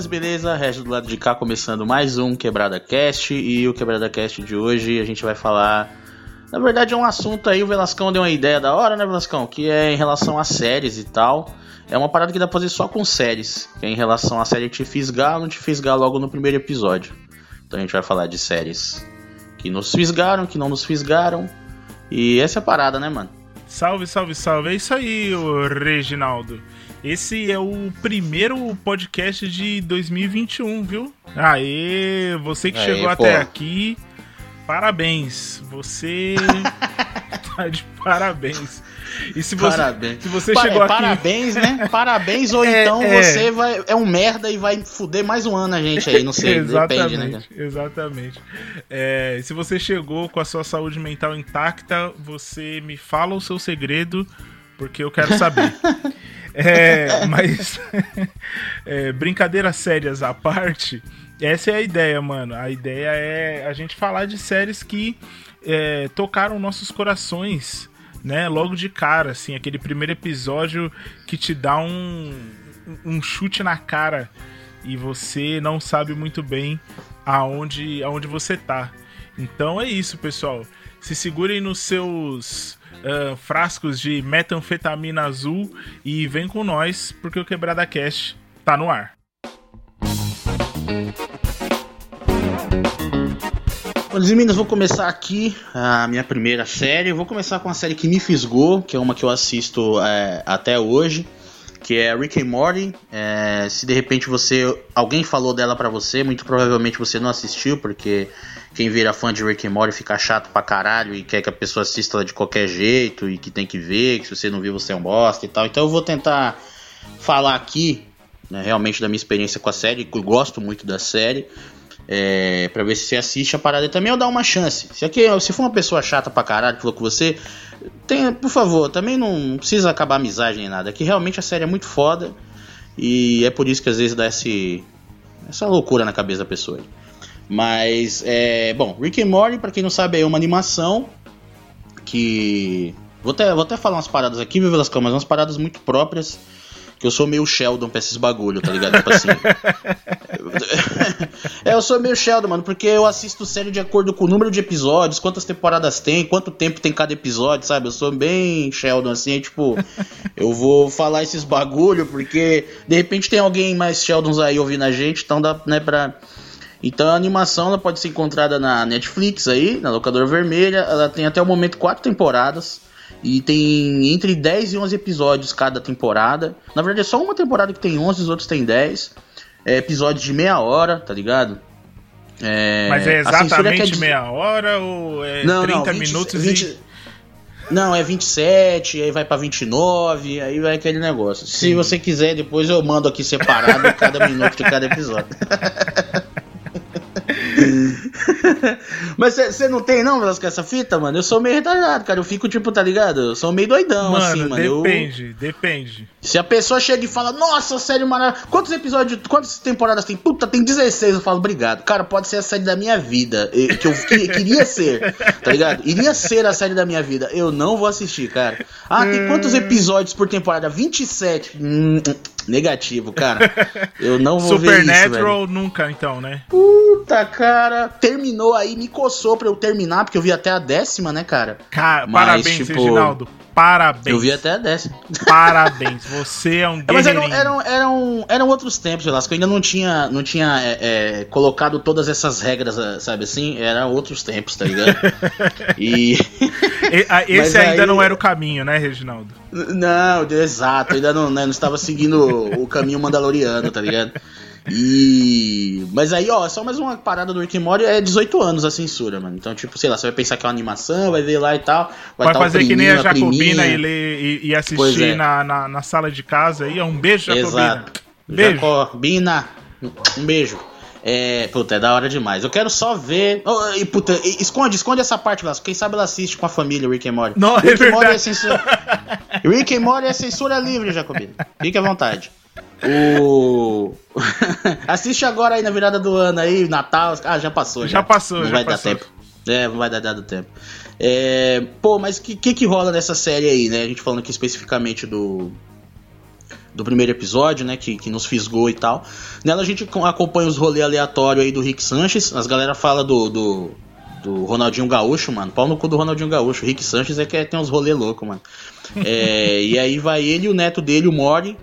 Minas, beleza? Resto do lado de cá começando mais um Quebrada Cast. E o Quebrada Cast de hoje a gente vai falar. Na verdade, é um assunto aí, o Velascão deu uma ideia da hora, né, Velascão? Que é em relação a séries e tal. É uma parada que dá pra fazer só com séries. Que é em relação à série te fisgar ou não te fisgar logo no primeiro episódio. Então a gente vai falar de séries que nos fisgaram, que não nos fisgaram. E essa é a parada, né, mano? Salve, salve, salve. É isso aí, Reginaldo. Esse é o primeiro podcast de 2021, viu? Aê, você que Aê, chegou pô. até aqui, parabéns. Você tá de parabéns. E se você, parabéns. Se você chegou aqui... Parabéns, né? Parabéns, ou é, então é. você vai, é um merda e vai fuder mais um ano a gente aí, não sei, exatamente, depende, né? Exatamente. É, se você chegou com a sua saúde mental intacta, você me fala o seu segredo, porque eu quero saber. É, mas, é, brincadeiras sérias à parte, essa é a ideia, mano. A ideia é a gente falar de séries que é, tocaram nossos corações, né? Logo de cara, assim, aquele primeiro episódio que te dá um, um chute na cara e você não sabe muito bem aonde, aonde você tá. Então é isso, pessoal. Se segurem nos seus uh, frascos de metanfetamina azul e vem com nós, porque o Quebrada Cash tá no ar. Olha, meninas, vou começar aqui a minha primeira série. vou começar com a série que me fisgou, que é uma que eu assisto é, até hoje, que é Rick and Morty. É, se de repente você alguém falou dela para você, muito provavelmente você não assistiu, porque quem vira fã de Rick and Morty fica chato pra caralho e quer que a pessoa assista de qualquer jeito e que tem que ver, que se você não viu você é um bosta e tal. Então eu vou tentar falar aqui, né, realmente da minha experiência com a série, que eu gosto muito da série. É, pra ver se você assiste a parada e também eu dar uma chance. Se, aqui, se for uma pessoa chata pra caralho que falou com você, tem, por favor, também não precisa acabar a amizade nem nada. Que realmente a série é muito foda e é por isso que às vezes dá esse, essa loucura na cabeça da pessoa. Mas, é, bom, Rick and Morty, pra quem não sabe, é uma animação que... Vou até, vou até falar umas paradas aqui, viu, Velascão, mas umas paradas muito próprias que eu sou meio Sheldon pra esses bagulho, tá ligado? Tipo assim. é, eu sou meio Sheldon, mano, porque eu assisto série de acordo com o número de episódios, quantas temporadas tem, quanto tempo tem cada episódio, sabe? Eu sou bem Sheldon, assim, é, tipo, eu vou falar esses bagulho, porque de repente tem alguém mais Sheldons aí ouvindo a gente, então dá, né, pra. Então a animação ela pode ser encontrada na Netflix aí, na locadora vermelha. Ela tem até o momento quatro temporadas. E tem entre 10 e 11 episódios cada temporada. Na verdade, é só uma temporada que tem 11, os outros tem 10. É episódios de meia hora, tá ligado? É... Mas é exatamente meia hora ou é não, 30 não, 20, minutos 20... e... Não, é 27, aí vai pra 29, aí vai aquele negócio. Sim. Se você quiser, depois eu mando aqui separado cada minuto de cada episódio. Mas você não tem, não, Velasco, essa fita, mano? Eu sou meio retardado, cara. Eu fico, tipo, tá ligado? Eu sou meio doidão, mano, assim, mano. Depende, eu... depende. Se a pessoa chega e fala, nossa, série maravilhosa. Quantos episódios, quantas temporadas tem? Puta, tem 16. Eu falo, obrigado. Cara, pode ser a série da minha vida. Que eu que, queria ser, tá ligado? Iria ser a série da minha vida. Eu não vou assistir, cara. Ah, tem quantos episódios por temporada? 27. Hum, hum, negativo, cara. Eu não vou ver isso, Supernatural nunca, então, né? Puta, cara. Terminou aí, me coçou pra eu terminar, porque eu vi até a décima, né, cara? Cara, Mas, parabéns, tipo... Reginaldo. Parabéns. Eu vi até a décima. Parabéns, você é um guerreirinho. Mas eram, eram, eram, eram outros tempos, Velasco. Eu ainda não tinha, não tinha é, é, colocado todas essas regras, é, sabe assim? Eram outros tempos, tá ligado? e... Esse ainda aí... não era o caminho, né, Reginaldo? Não, exato. Ainda não, né, não estava seguindo o caminho mandaloriano, tá ligado? E. Mas aí, ó, só mais uma parada do Rick and Morty é 18 anos a censura, mano. Então, tipo, sei lá, você vai pensar que é uma animação, vai ver lá e tal. Vai, vai tá fazer que nem a Jacobina e, ler, e, e assistir é. na, na, na, sala de casa aí. Um beijo, Jacobina. Exato. Beijo. Jacobina, um beijo. É, puta, é da hora demais. Eu quero só ver. Oh, e, puta, esconde, esconde essa parte, Vasco. Quem sabe ela assiste com a família, Rick and Morty. Não, Rick é and Morty é censura. Rick and Morty é censura livre, Jacobina. Fique à vontade. O. Assiste agora aí na virada do ano aí, Natal. Ah, já passou. Já, já passou, não já vai passou. dar tempo. É, não vai dar dado tempo. É, pô, mas o que, que, que rola nessa série aí, né? A gente falando aqui especificamente do. do primeiro episódio, né? Que, que nos fisgou e tal. Nela a gente acompanha os rolês aleatórios aí do Rick Sanches. As galera fala do, do, do, Ronaldinho Gaúcho, mano. Pau no cu do Ronaldinho Gaúcho. O Rick Sanches é que é, tem uns rolês loucos, mano. É, e aí vai ele e o neto dele, o Mori,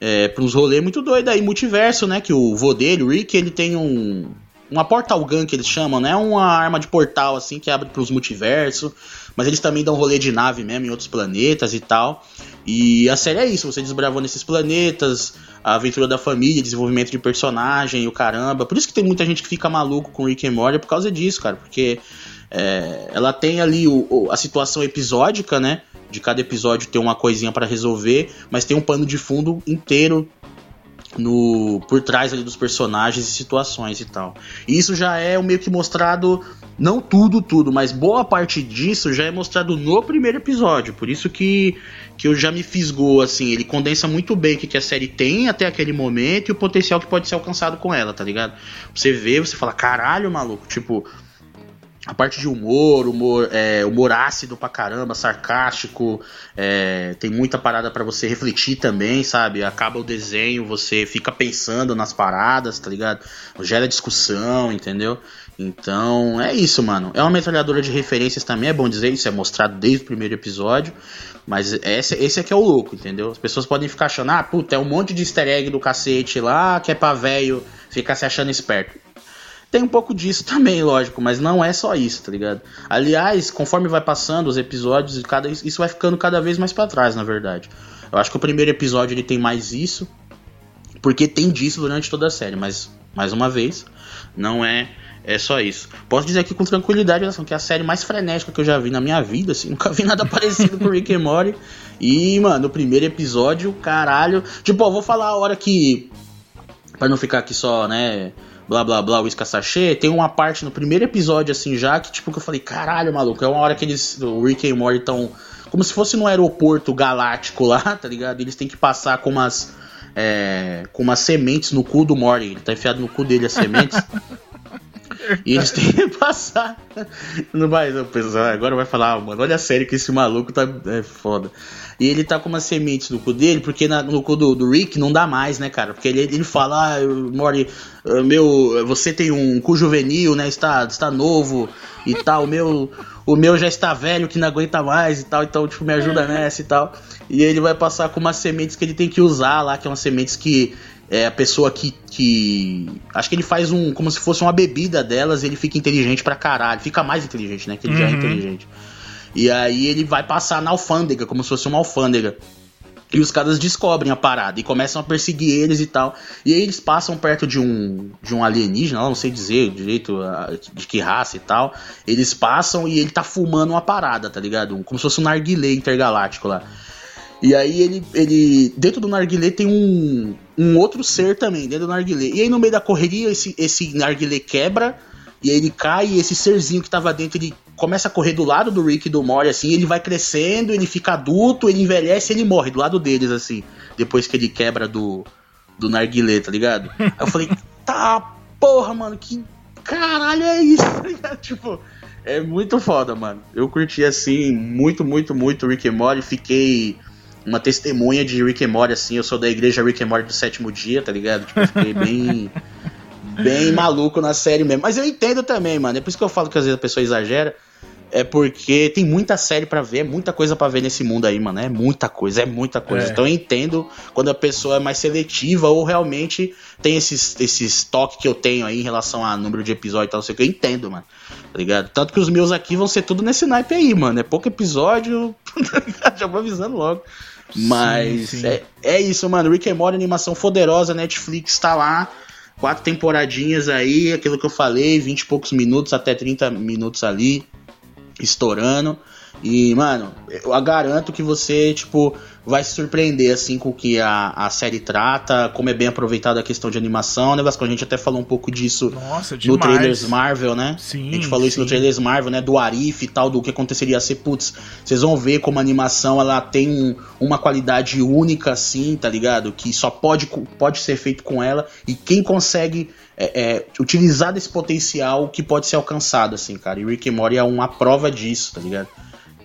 é, pra uns rolês muito doidos aí, multiverso, né? Que o vô dele, o Rick, ele tem um. Uma portal gun que eles chamam, né? Uma arma de portal assim que abre pros multiversos. Mas eles também dão rolê de nave mesmo em outros planetas e tal. E a série é isso, você desbravou nesses planetas, a aventura da família, desenvolvimento de personagem o caramba. Por isso que tem muita gente que fica maluco com Rick and Morty por causa disso, cara. Porque é, ela tem ali o, a situação episódica, né? De cada episódio ter uma coisinha para resolver, mas tem um pano de fundo inteiro no por trás ali dos personagens e situações e tal. E isso já é meio que mostrado não tudo tudo, mas boa parte disso já é mostrado no primeiro episódio. Por isso que que eu já me fisgou assim, ele condensa muito bem o que, que a série tem até aquele momento e o potencial que pode ser alcançado com ela, tá ligado? Você vê, você fala, caralho, maluco, tipo, a parte de humor, humor, é, humor ácido pra caramba, sarcástico, é, tem muita parada para você refletir também, sabe? Acaba o desenho, você fica pensando nas paradas, tá ligado? Gera discussão, entendeu? Então é isso, mano. É uma metralhadora de referências também, é bom dizer, isso é mostrado desde o primeiro episódio. Mas esse, esse aqui é o louco, entendeu? As pessoas podem ficar achando, ah, puta, é um monte de easter egg do cacete lá que é pra velho ficar se achando esperto. Tem um pouco disso também, lógico, mas não é só isso, tá ligado? Aliás, conforme vai passando os episódios, cada, isso vai ficando cada vez mais para trás, na verdade. Eu acho que o primeiro episódio ele tem mais isso, porque tem disso durante toda a série, mas mais uma vez, não é é só isso. Posso dizer aqui com tranquilidade que é a série mais frenética que eu já vi na minha vida, assim, nunca vi nada parecido com Rick and Morty. E, mano, o primeiro episódio, caralho. Tipo, ó, vou falar a hora que. Pra não ficar aqui só, né? Blá blá blá, o sachê, tem uma parte no primeiro episódio, assim, já, que tipo, que eu falei, caralho, maluco, é uma hora que eles, o Rick e Morty estão, como se fosse no aeroporto galáctico lá, tá ligado? Eles têm que passar com umas, é, com umas sementes no cu do Morty, ele tá enfiado no cu dele as sementes. E eles têm que passar. Não vai, não, pessoal, agora vai falar, ah, mano, olha a série que esse maluco tá. É foda. E ele tá com umas sementes no cu dele, porque na, no cu do, do, Rick não dá mais, né, cara? Porque ele, ele fala, ah, Mori, ah, meu, você tem um cu juvenil, né? Está, está novo e tal. O meu, o meu já está velho que não aguenta mais e tal. Então, tipo, me ajuda nessa e tal. E ele vai passar com umas sementes que ele tem que usar lá, que é umas sementes que é a pessoa que, que. Acho que ele faz um. como se fosse uma bebida delas e ele fica inteligente pra caralho. Fica mais inteligente, né? Que ele uhum. já é uhum. inteligente. E aí ele vai passar na alfândega, como se fosse uma alfândega. E os caras descobrem a parada e começam a perseguir eles e tal. E aí eles passam perto de um de um alienígena, não sei dizer direito de que raça e tal. Eles passam e ele tá fumando uma parada, tá ligado? Como se fosse um narguilé intergaláctico lá. E aí ele, ele dentro do narguilé tem um, um outro ser também, dentro do narguilé. E aí no meio da correria esse, esse narguilé quebra e aí ele cai e esse serzinho que tava dentro, ele começa a correr do lado do Rick e do Mori, assim, ele vai crescendo, ele fica adulto, ele envelhece e ele morre do lado deles, assim, depois que ele quebra do, do narguilé, tá ligado? Aí eu falei, tá, porra, mano, que caralho é isso, tá ligado? Tipo, é muito foda, mano. Eu curti, assim, muito, muito, muito Rick e Morty, fiquei uma testemunha de Rick and Morty, assim, eu sou da igreja Rick and Morty do sétimo dia, tá ligado? Tipo, eu fiquei bem bem maluco na série mesmo. Mas eu entendo também, mano. É por isso que eu falo que às vezes a pessoa exagera. É porque tem muita série para ver, muita coisa para ver nesse mundo aí, mano. É muita coisa, é muita coisa. É. Então eu entendo quando a pessoa é mais seletiva ou realmente tem esses, esses toques que eu tenho aí em relação a número de episódios e tal, não sei o que. Eu entendo, mano. Tá ligado? Tanto que os meus aqui vão ser tudo nesse naipe aí, mano. É pouco episódio, tá já vou avisando logo. Mas sim, sim. É, é isso, mano. Rick and Morty, animação poderosa, Netflix tá lá quatro temporadinhas aí, aquilo que eu falei, 20 e poucos minutos até 30 minutos ali, estourando. E, mano, eu garanto que você, tipo, vai se surpreender, assim, com o que a, a série trata, como é bem aproveitada a questão de animação, né, Vasco? A gente até falou um pouco disso Nossa, no Trailers Marvel, né? Sim, a gente falou sim. isso no Trailers Marvel, né? Do Arif e tal, do que aconteceria ser, putz, vocês vão ver como a animação, ela tem um, uma qualidade única, assim, tá ligado? Que só pode, pode ser feito com ela, e quem consegue é, é, utilizar desse potencial que pode ser alcançado, assim, cara. E Rick and Morty é uma prova disso, tá ligado?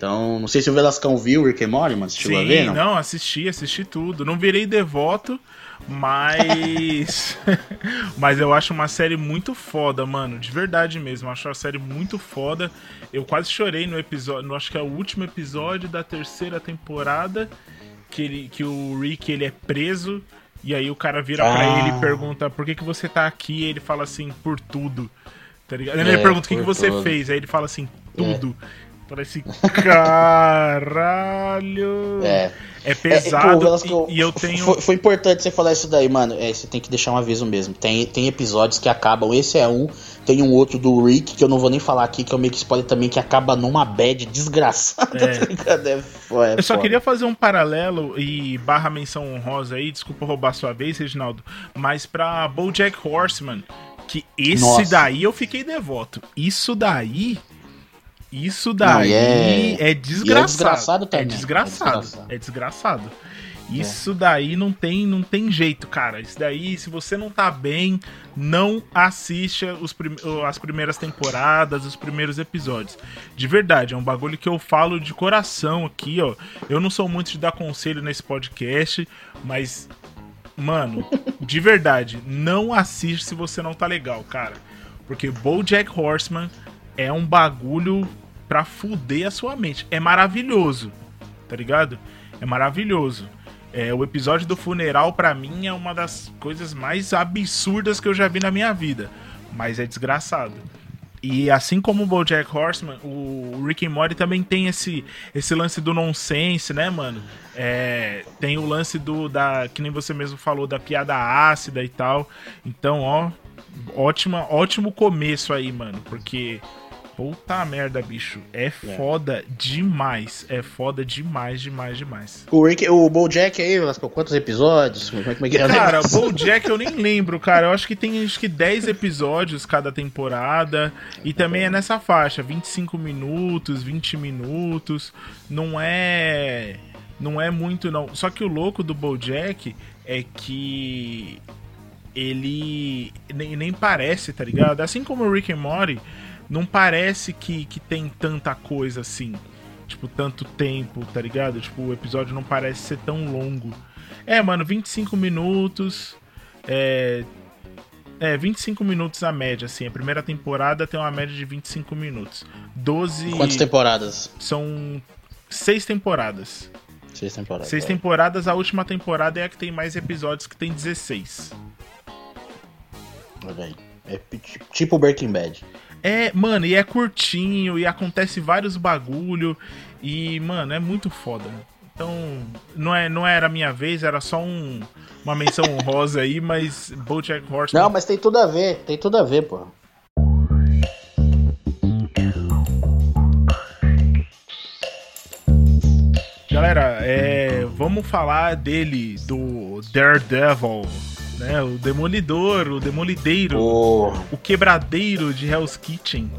Então, não sei se o Velascão viu o Rick and Morty, mas chegou Sim, a ver, não? não, assisti, assisti tudo. Não virei devoto, mas. mas eu acho uma série muito foda, mano. De verdade mesmo. Eu acho uma série muito foda. Eu quase chorei no episódio. No, acho que é o último episódio da terceira temporada. Que, ele, que o Rick ele é preso. E aí o cara vira ah. pra ele e pergunta por que, que você tá aqui? E ele fala assim, por tudo. Tá ligado? É, ele pergunta o que, que você tudo. fez. Aí ele fala assim, tudo. É. Parece caralho. É. É pesado é, pô, e, e, eu tenho. Foi, foi, importante você falar isso daí, mano. É, você tem que deixar um aviso mesmo. Tem, tem episódios que acabam. Esse é um. Tem um outro do Rick, que eu não vou nem falar aqui, que é o meio que spoiler também, que acaba numa bad desgraçada. É. Tá é, é eu só queria fazer um paralelo e barra menção honrosa aí, desculpa roubar sua vez, Reginaldo, mas pra Bojack Horseman, que esse Nossa. daí eu fiquei devoto. Isso daí isso daí é... é... desgraçado. É desgraçado também. É desgraçado. É desgraçado. É desgraçado. Isso é. daí não tem, não tem jeito, cara. Isso daí, se você não tá bem, não assista os prim as primeiras temporadas, os primeiros episódios. De verdade, é um bagulho que eu falo de coração aqui, ó. Eu não sou muito de dar conselho nesse podcast, mas, mano, de verdade, não assiste se você não tá legal, cara. Porque BoJack Horseman é um bagulho pra fuder a sua mente. É maravilhoso, tá ligado? É maravilhoso. É, o episódio do funeral, para mim, é uma das coisas mais absurdas que eu já vi na minha vida. Mas é desgraçado. E assim como o BoJack Horseman, o Rick and Morty também tem esse, esse lance do nonsense, né, mano? É, tem o lance do da que nem você mesmo falou da piada ácida e tal. Então, ó, ótima, ótimo começo aí, mano, porque Puta merda, bicho. É, é foda demais. É foda demais, demais, demais. O, Rick, o Bojack aí, quantos episódios? Como é que é? Cara, o Bojack eu nem lembro, cara. Eu acho que tem acho que 10 episódios cada temporada. E também é nessa faixa, 25 minutos, 20 minutos. Não é. Não é muito, não. Só que o louco do Bojack é que ele nem, nem parece, tá ligado? Assim como o Rick and Morty, não parece que, que tem tanta coisa assim. Tipo, tanto tempo, tá ligado? Tipo, o episódio não parece ser tão longo. É, mano, 25 minutos. É. É, 25 minutos a média, assim. A primeira temporada tem uma média de 25 minutos. 12. Quantas temporadas? São seis temporadas. Seis temporadas. Seis é. temporadas, a última temporada é a que tem mais episódios, que tem 16. Olha aí. É tipo Breaking Bad. É, mano, e é curtinho, e acontece vários bagulho, e, mano, é muito foda. Então, não, é, não era a minha vez, era só um, uma menção honrosa aí, mas Bojack Horseman... Não, mas tem tudo a ver, tem tudo a ver, pô. Galera, é, vamos falar dele, do Daredevil né? O Demolidor, o Demolideiro, oh. o Quebradeiro de Hell's Kitchen,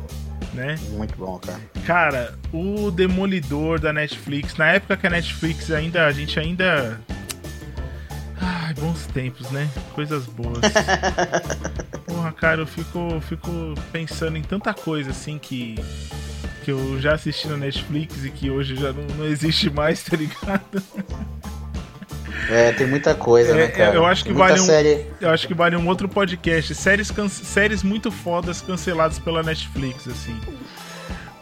né? Muito bom, cara. Cara, o Demolidor da Netflix, na época que a Netflix ainda, a gente ainda Ai, bons tempos, né? Coisas boas. Porra, cara, eu fico, fico pensando em tanta coisa assim que que eu já assisti na Netflix e que hoje já não, não existe mais, tá ligado? É, tem muita coisa, né, é, né, cara? Eu acho que vale um, série... eu acho que vale um outro podcast, séries can... séries muito fodas canceladas pela Netflix, assim.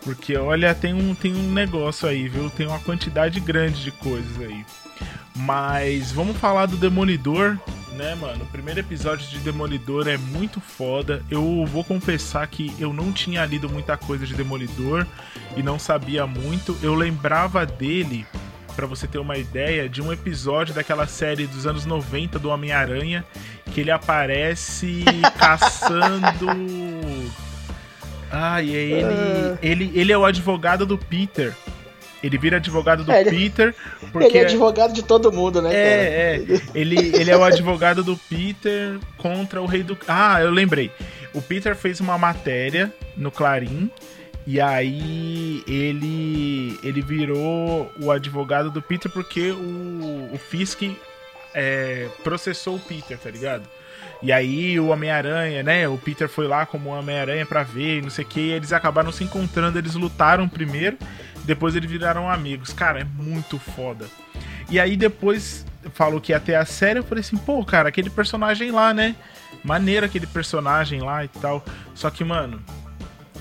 Porque olha, tem um tem um negócio aí, viu? Tem uma quantidade grande de coisas aí. Mas vamos falar do Demolidor, né, mano? O primeiro episódio de Demolidor é muito foda. Eu vou confessar que eu não tinha lido muita coisa de Demolidor e não sabia muito. Eu lembrava dele para você ter uma ideia, de um episódio daquela série dos anos 90 do Homem-Aranha, que ele aparece caçando. É ele, uh... ele. Ele é o advogado do Peter. Ele vira advogado do é, Peter. Porque... Ele é advogado de todo mundo, né? É, cara? é. Ele, ele é o advogado do Peter contra o rei do. Ah, eu lembrei. O Peter fez uma matéria no Clarim e aí ele ele virou o advogado do Peter porque o, o Fisk é, processou o Peter, tá ligado? E aí o Homem-Aranha, né? O Peter foi lá como Homem-Aranha para ver, não sei o que, e eles acabaram se encontrando, eles lutaram primeiro, Depois eles viraram amigos. Cara, é muito foda. E aí depois falou que ia ter a série, eu falei assim, pô, cara, aquele personagem lá, né? Maneiro aquele personagem lá e tal. Só que, mano,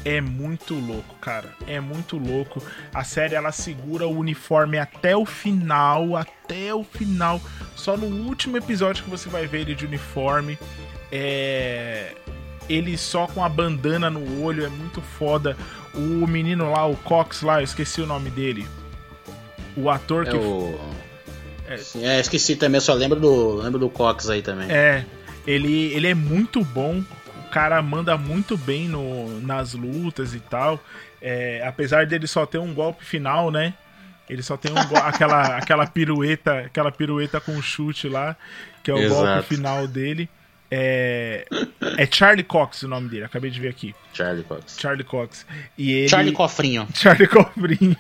é muito louco, cara. É muito louco. A série ela segura o uniforme até o final, até o final. Só no último episódio que você vai ver ele de uniforme. É ele só com a bandana no olho, é muito foda. O menino lá, o Cox lá, eu esqueci o nome dele. O ator É que. o. É, é, esqueci também, só lembro do, lembro do Cox aí também. É, ele, ele é muito bom. O cara manda muito bem no, nas lutas e tal. É, apesar dele só ter um golpe final, né? Ele só tem um aquela, aquela pirueta, aquela pirueta com chute lá, que é o golpe Exato. final dele. É, é Charlie Cox o nome dele, acabei de ver aqui. Charlie Cox. Charlie Cox. E ele... Charlie Cofrinho. Charlie Cobrinho.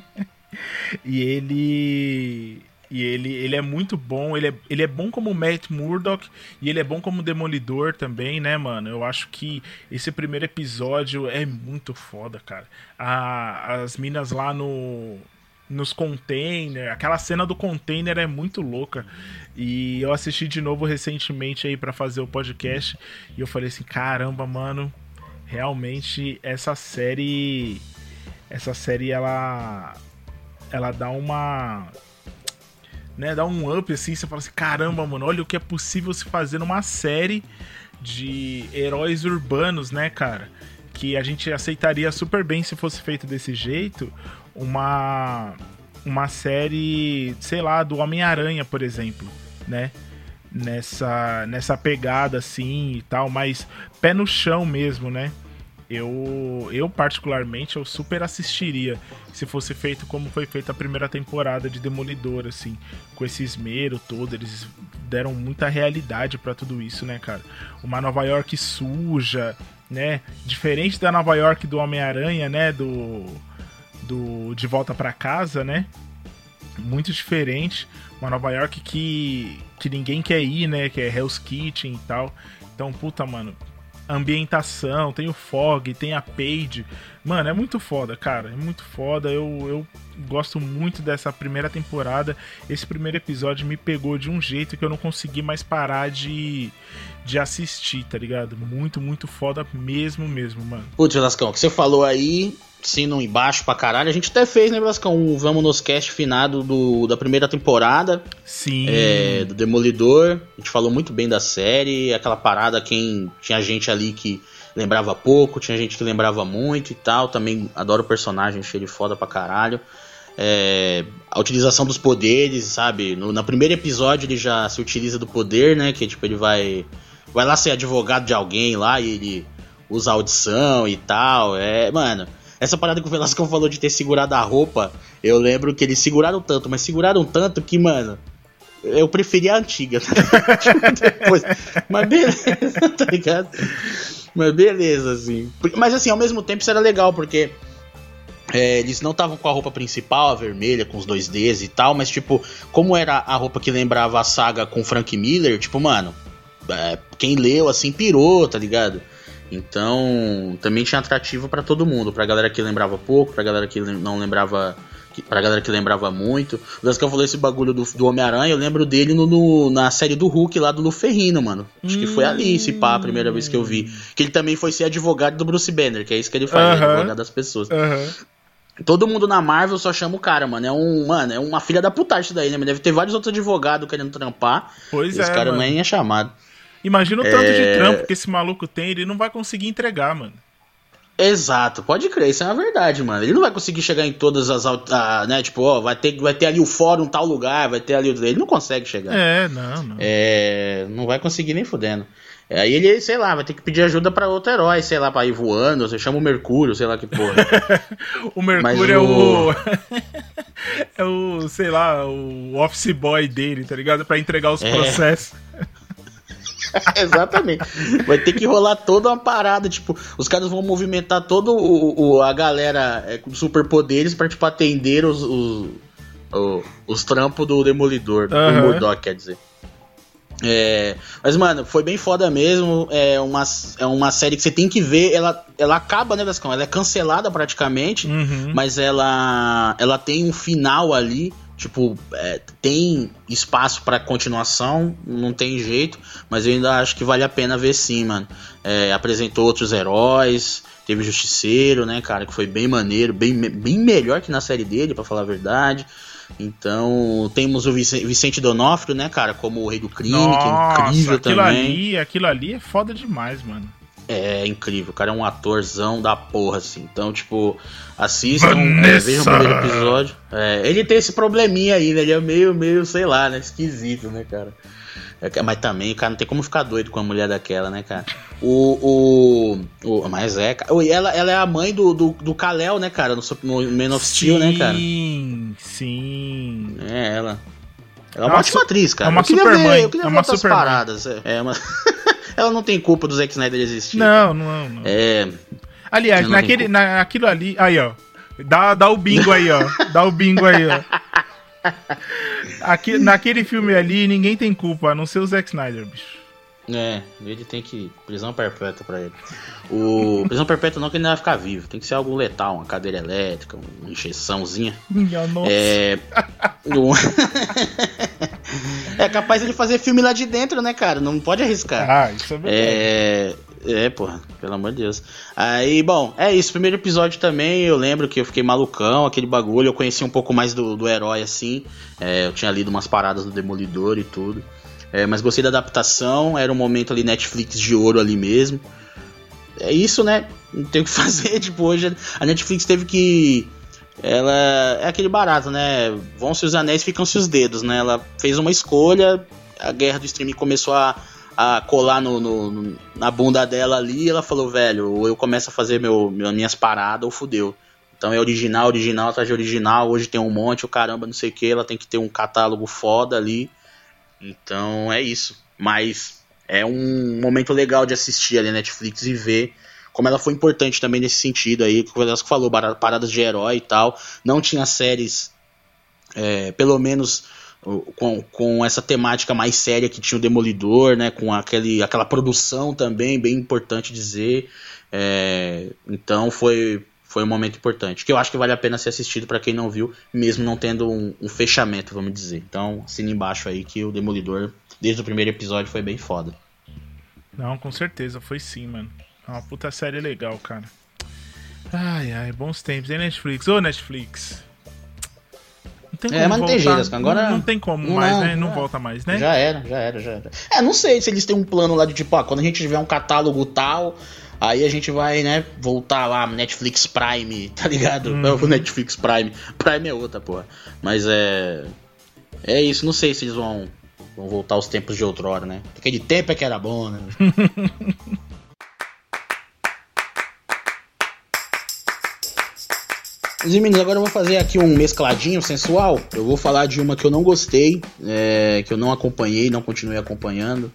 e ele. E ele, ele é muito bom, ele é, ele é bom como Matt Murdock e ele é bom como Demolidor também, né, mano? Eu acho que esse primeiro episódio é muito foda, cara. A, as minas lá no, nos containers, aquela cena do container é muito louca. E eu assisti de novo recentemente aí pra fazer o podcast e eu falei assim: caramba, mano, realmente essa série essa série ela ela dá uma né, dá um up assim, você fala assim, caramba, mano, olha o que é possível se fazer numa série de heróis urbanos, né, cara? Que a gente aceitaria super bem se fosse feito desse jeito, uma uma série, sei lá, do Homem-Aranha, por exemplo, né? Nessa nessa pegada assim e tal, mas pé no chão mesmo, né? Eu, eu particularmente, eu super assistiria se fosse feito como foi feita a primeira temporada de Demolidor, assim, com esse esmero todo, eles deram muita realidade pra tudo isso, né, cara? Uma Nova York suja, né? Diferente da Nova York do Homem-Aranha, né, do do De Volta pra Casa, né? Muito diferente, uma Nova York que que ninguém quer ir, né, que é Hell's Kitchen e tal. Então, puta, mano, ambientação, tem o Fog, tem a Paige. Mano, é muito foda, cara. É muito foda. Eu, eu gosto muito dessa primeira temporada. Esse primeiro episódio me pegou de um jeito que eu não consegui mais parar de, de assistir, tá ligado? Muito, muito foda mesmo, mesmo, mano. Putz, Velascão, o que você falou aí, sino embaixo pra caralho. A gente até fez, né, Velascão? Um Vamos nos Cast finado do, da primeira temporada. Sim. é, do Demolidor. A gente falou muito bem da série, aquela parada, quem tinha gente ali que lembrava pouco, tinha gente que lembrava muito e tal. Também adoro o personagem, achei ele foda pra caralho. É, a utilização dos poderes, sabe? No, no primeiro episódio ele já se utiliza do poder, né? Que tipo, ele vai. Vai lá ser advogado de alguém lá e ele usa audição e tal. É, mano. Essa parada que o Velasco falou de ter segurado a roupa, eu lembro que eles seguraram tanto, mas seguraram tanto que, mano, eu preferi a antiga. Depois. Mas beleza, tá ligado? Mas beleza, assim. Mas assim, ao mesmo tempo isso era legal, porque é, eles não estavam com a roupa principal, a vermelha, com os dois Ds e tal, mas tipo, como era a roupa que lembrava a saga com Frank Miller, tipo, mano, é, quem leu assim pirou, tá ligado? Então, também tinha atrativo pra todo mundo, pra galera que lembrava pouco, pra galera que não lembrava, que- pra galera que lembrava muito. O Gascão falou esse bagulho do, do Homem-Aranha, eu lembro dele no, no- na série do Hulk lá do Luferrino, mano. Acho que foi ali esse pá a primeira vez que eu vi. Que ele também foi ser advogado do Bruce Banner, que é isso que ele faz, né, Aham. advogado das pessoas. Aham. Todo mundo na Marvel só chama o cara, mano. É um, mano, é uma filha da putagem isso daí, né? Deve ter vários outros advogados querendo trampar. Pois e os é, caras mano. nem é chamado. Imagina o tanto É. de trampo que esse maluco tem, ele não vai conseguir entregar, mano. Exato, pode crer, isso é uma verdade, mano. Ele não vai conseguir chegar em todas as, aut- ah, né, tipo, ó, vai ter, vai ter ali o fórum tal lugar, vai ter ali o... Ele não consegue chegar. É, não, não. É, não vai conseguir nem fudendo. É, Aí ele, sei lá, vai ter que pedir ajuda pra outro herói, sei lá, pra ir voando, você chama o Mercúrio, sei lá que porra. O Mercúrio é o- é o, sei lá, o office boy dele, tá ligado? Pra entregar os É. processos. Exatamente. Vai ter que rolar toda uma parada, tipo, os caras vão movimentar todo o, o- a galera é, com superpoderes pra, tipo, atender os, os, o- os trampos do Demolidor, do Aham. Murdoch, quer dizer. É, mas, mano, foi bem foda mesmo. É uma, é uma série que você tem que ver. Ela, ela acaba, né, Vascão? Ela é cancelada praticamente, Uhum. mas ela, ela tem um final ali. Tipo, é, tem espaço pra continuação, não tem jeito, mas eu ainda acho que vale a pena ver sim, mano. É, apresentou outros heróis, teve Justiceiro, né, cara, que foi bem maneiro, bem, bem melhor que na série dele, pra falar a verdade. Então, temos o Vic- Vicente Donofrio, né, cara, como o Rei do Crime, que é incrível aquilo também. ali, aquilo ali é foda demais, mano. É incrível, o cara é um atorzão da porra, assim. Então, tipo, assistam, é, vejam o primeiro episódio. É, ele tem esse probleminha aí, né? Ele é meio, meio, sei lá, né? Esquisito, né, cara? É mas também, cara, não tem como ficar doido com uma mulher daquela, né, cara? O. o, o mas é, cara. E ela, ela é a mãe do, do, do Kal-El, né, cara? No, no Man of Steel, né, cara? Sim, sim. É ela. Ela é É uma ótima atriz, cara. é uma supermãe, ver, queria é uma supermãe. paradas. É, é uma... ela não tem culpa do Zack Snyder existir. Não, não, não. É. Aliás, não naquele, na, aquilo ali. Aí, ó. Dá, dá o bingo aí, ó. Dá o bingo aí, ó. Aqui, naquele filme ali, ninguém tem culpa, a não ser o Zack Snyder, bicho. É, ele tem que. Prisão perpétua pra ele. O. Prisão perpétua não, que ele não vai ficar vivo. Tem que ser algo letal, uma cadeira elétrica, uma injeçãozinha. Minha nossa. É. é capaz de fazer filme lá de dentro, né, cara? Não pode arriscar. Ah, isso é verdade. É. É, porra, pelo amor de Deus. Aí, bom, é isso. Primeiro episódio também, eu lembro que eu fiquei malucão, aquele bagulho. Eu conheci um pouco mais do, do herói, assim. É, eu tinha lido umas paradas do Demolidor e tudo. É, mas gostei da adaptação. Era um momento ali, Netflix de ouro ali mesmo. É isso, né? Não tem o que fazer. Tipo, hoje a Netflix teve que. Ela é aquele barato, né? Vão-se os anéis, ficam-se os dedos, né? Ela fez uma escolha, a guerra do streaming começou a, a colar no, no- na bunda dela ali ela falou, velho, ou eu começo a fazer meu- minhas paradas ou fudeu. Então é original, original atrás de original, hoje tem um monte, o caramba, não sei o que, ela tem que ter um catálogo foda ali. Então é isso. Mas é um momento legal de assistir ali Netflix e ver como ela foi importante também nesse sentido aí, que o Velasco falou, paradas de herói e tal. Não tinha séries, é, pelo menos com, com essa temática mais séria que tinha o Demolidor, né? Com aquele, aquela produção também, bem importante dizer. É, então foi, foi um momento importante, que eu acho que vale a pena ser assistido para quem não viu, mesmo não tendo um, um fechamento, vamos dizer. Então assina embaixo aí que o Demolidor, desde o primeiro episódio, foi bem foda. Não, com certeza, foi sim, mano. É uma puta série legal, cara. Ai, ai, bons tempos, hein, Netflix? Ô, Netflix. Não tem É, mas não tem jeito, agora- Não, não tem como Não, mais, né? Não não. volta mais, né? Já era, já era, já era. É, não sei se eles têm um plano lá de tipo, ó, quando a gente tiver um catálogo tal, aí a gente vai, né, voltar lá, Netflix Prime, tá ligado? Uhum. Não, Netflix Prime. Prime é outra, porra. Mas é. É isso, não sei se eles vão, vão voltar aos tempos de outrora, né? Aquele tempo é que era bom, né? Mas, meninos, agora eu vou fazer aqui um mescladinho sensual. Eu vou falar de uma que eu não gostei, é, que eu não acompanhei, não continuei acompanhando.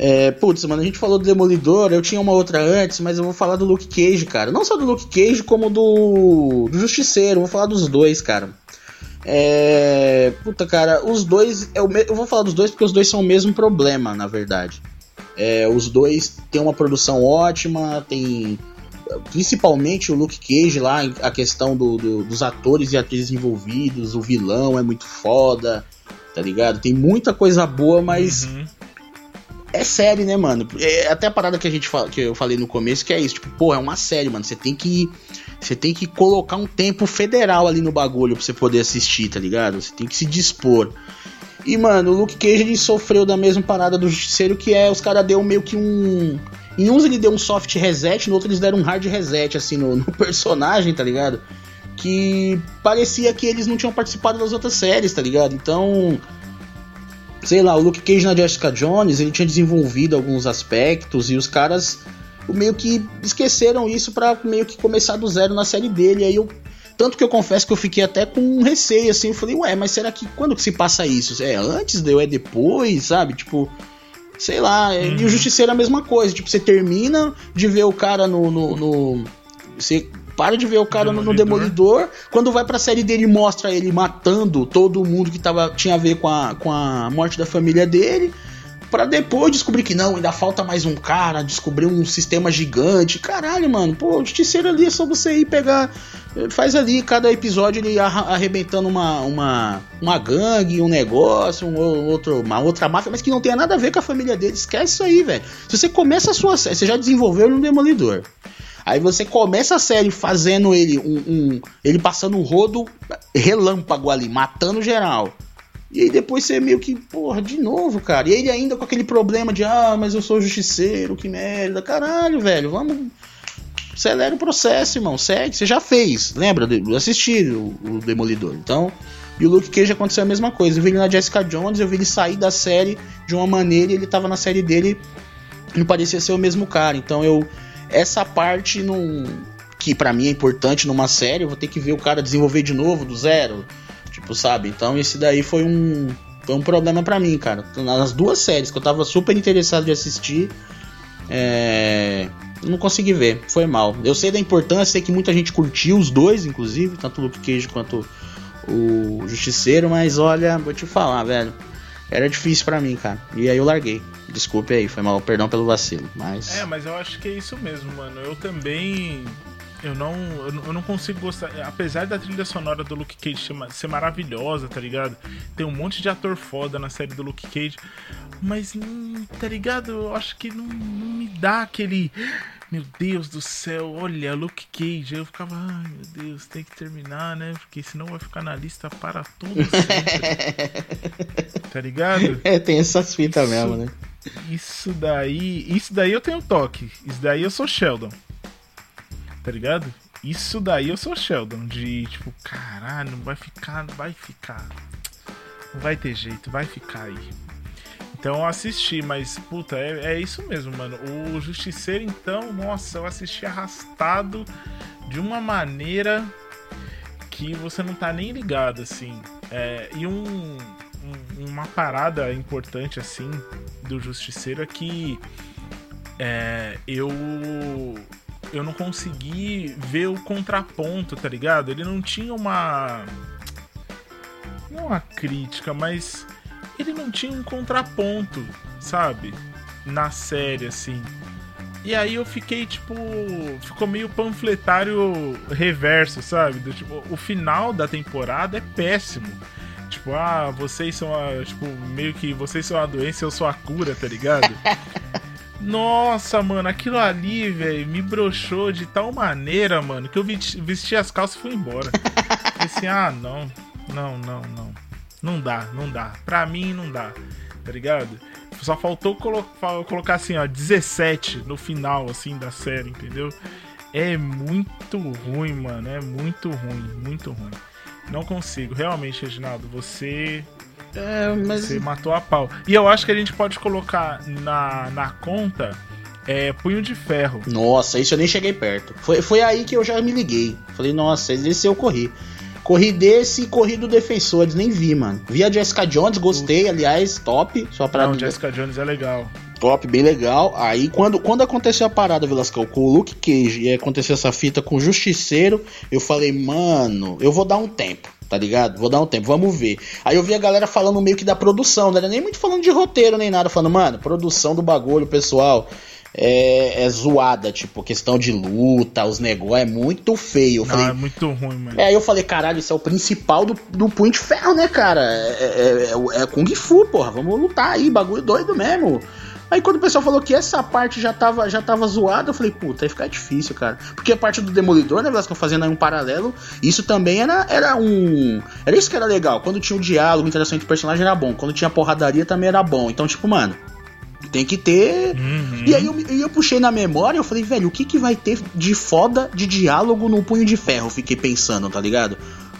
É, putz, mano, a gente falou do Demolidor, eu tinha uma outra antes, mas eu vou falar do Luke Cage, cara. Não só do Luke Cage, como do, do Justiceiro. Vou falar dos dois, cara. É, puta, cara, os dois. é me- Eu vou falar dos dois porque os dois são o mesmo problema, na verdade. É, os dois têm uma produção ótima, tem principalmente o Luke Cage lá, a questão do, do- dos atores e atrizes envolvidos, o vilão é muito foda, tá ligado? Tem muita coisa boa, mas Uhum. É série, né, mano? É até a parada que a gente fala, que eu falei no começo, que é isso, tipo, pô, é uma série, mano. Você tem que você tem que colocar um tempo federal ali no bagulho pra você poder assistir, tá ligado? Você tem que se dispor. E, mano, o Luke Cage ele sofreu da mesma parada do Justiceiro, que é os caras deu meio que um. Em uns ele deu um soft reset, no outro eles deram um hard reset, assim, no, no personagem, tá ligado? Que parecia que eles não tinham participado das outras séries, tá ligado? Então. Sei lá, o Luke Cage na Jessica Jones, ele tinha desenvolvido alguns aspectos e os caras meio que esqueceram isso pra meio que começar do zero na série dele. Aí eu. Tanto que eu confesso que eu fiquei até com um receio, assim. Eu falei, ué, mas será que. Quando que se passa isso? É antes, ou é depois, sabe? Tipo. Sei lá. E o Uhum. Justiceiro é a mesma coisa. Tipo, você termina de ver o cara no. no, no- você para de ver o cara no- no Demolidor. Demolidor. Quando vai pra série dele, mostra ele matando todo mundo que tava, tinha a ver com a, com a morte da família dele. Pra depois descobrir que não, ainda falta mais um cara, descobrir um sistema gigante. Caralho, mano, pô, o Justiceiro ali é só você ir pegar. Faz ali cada episódio ele arrebentando uma, uma, uma gangue, um negócio, um outro, uma outra máfia, mas que não tenha nada a ver com a família dele. Esquece isso aí, velho. Se você começa a sua série, você já desenvolveu no Demolidor. Aí você começa a série fazendo ele um, um, ele passando um rodo relâmpago ali, matando geral. E aí depois você meio que, porra, de novo, cara. E ele ainda com aquele problema de, ah, mas eu sou justiceiro, que merda. Caralho, velho, vamos. Acelera o processo, irmão. Segue, você já fez. Lembra? Eu assisti o, o Demolidor. Então, e o Luke Cage aconteceu a mesma coisa. Eu vi ele na Jessica Jones, eu vi ele sair da série de uma maneira e ele tava na série dele não parecia ser o mesmo cara. Então eu. Essa parte não. Que para mim é importante numa série, eu vou ter que ver o cara desenvolver de novo, do zero Tipo, sabe? Então esse daí foi um, foi um problema para mim, cara. Nas duas séries que eu tava super interessado de assistir, é... não consegui ver. Foi mal. Eu sei da importância, sei que muita gente curtiu os dois, inclusive, tanto o Luke Cage quanto o Justiceiro, mas olha, vou te falar, velho. Era difícil para mim, cara. E aí eu larguei. Desculpe aí, foi mal, perdão pelo vacilo, mas É, mas eu acho que é isso mesmo, mano. Eu também eu não, eu não consigo gostar. Apesar da trilha sonora do Luke Cage ser maravilhosa, tá ligado? Tem um monte de ator foda na série do Luke Cage. Mas, hum, tá ligado? Eu acho que não, não me dá aquele. Meu Deus do céu, olha, Luke Cage. Eu ficava, ai meu Deus, tem que terminar, né? Porque senão vai ficar na lista para todo sempre. tá ligado? É, tem essas fitas mesmo, né? Isso daí. Isso daí eu tenho toque. Isso daí eu sou Sheldon tá ligado? Isso daí eu sou Sheldon, de tipo, caralho, vai ficar, vai ficar. Não vai ter jeito, vai ficar aí. Então eu assisti, mas puta, é, é isso mesmo, mano. O Justiceiro, então, nossa, eu assisti arrastado de uma maneira que você não tá nem ligado, assim. É, e um, um, uma parada importante, assim, do Justiceiro é que é, eu eu não consegui ver o contraponto, tá ligado? Ele não tinha uma. Não uma crítica, mas ele não tinha um contraponto, sabe? Na série, assim. E aí eu fiquei, tipo. Ficou meio panfletário reverso, sabe? Do, tipo, o final da temporada é péssimo. Tipo, ah, vocês são a. Tipo, meio que vocês são a doença, eu sou a cura, tá ligado? Nossa, mano, aquilo ali, velho, me broxou de tal maneira, mano, que eu vesti as calças e fui embora. Falei assim, ah, não, não, não, não. Não dá, não dá. Pra mim não dá, tá ligado? Só faltou colo colocar assim, ó, 17 no final, assim, da série, entendeu? É muito ruim, mano. É muito ruim, muito ruim. Não consigo. Realmente, Reginaldo, você é, mas... Você matou a pau. E eu acho que a gente pode colocar na, na conta é, Punho de Ferro. Nossa, isso eu nem cheguei perto. Foi, foi aí que eu já me liguei. Falei, nossa, esse eu corri. Corri desse e corri do Defensores, nem vi, mano. Vi a Jessica Jones, gostei, aliás, top. Só pra Não, Jessica Jones é legal. Top, bem legal. Aí quando, quando aconteceu a parada, Velasco, com o Luke Cage e aconteceu essa fita com o Justiceiro, eu falei, mano, eu vou dar um tempo tá ligado? Vou dar um tempo, vamos ver. Aí eu vi a galera falando meio que da produção, não era nem muito falando de roteiro nem nada, falando, mano, produção do bagulho, pessoal. É, é, zoada, tipo, questão de luta, os negócios, é muito feio. Eu não, falei, é muito ruim, mano. É, aí eu falei, caralho, isso é o principal do, do Punho de Ferro, né, cara? É, é, é, é Kung Fu, porra, vamos lutar aí, bagulho doido mesmo. Aí quando o pessoal falou que essa parte já tava, já tava zoada, eu falei, puta, aí fica difícil, cara. Porque a parte do Demolidor, né, Velasco, fazendo aí um paralelo, isso também era, era um. Era isso que era legal. Quando tinha o diálogo, interação entre personagens era bom. Quando tinha porradaria também era bom. Então, tipo, mano. Tem que ter. Uhum. E aí eu, eu puxei na memória, eu falei, velho, o que, que vai ter de foda de diálogo no punho de ferro? Fiquei pensando, tá ligado?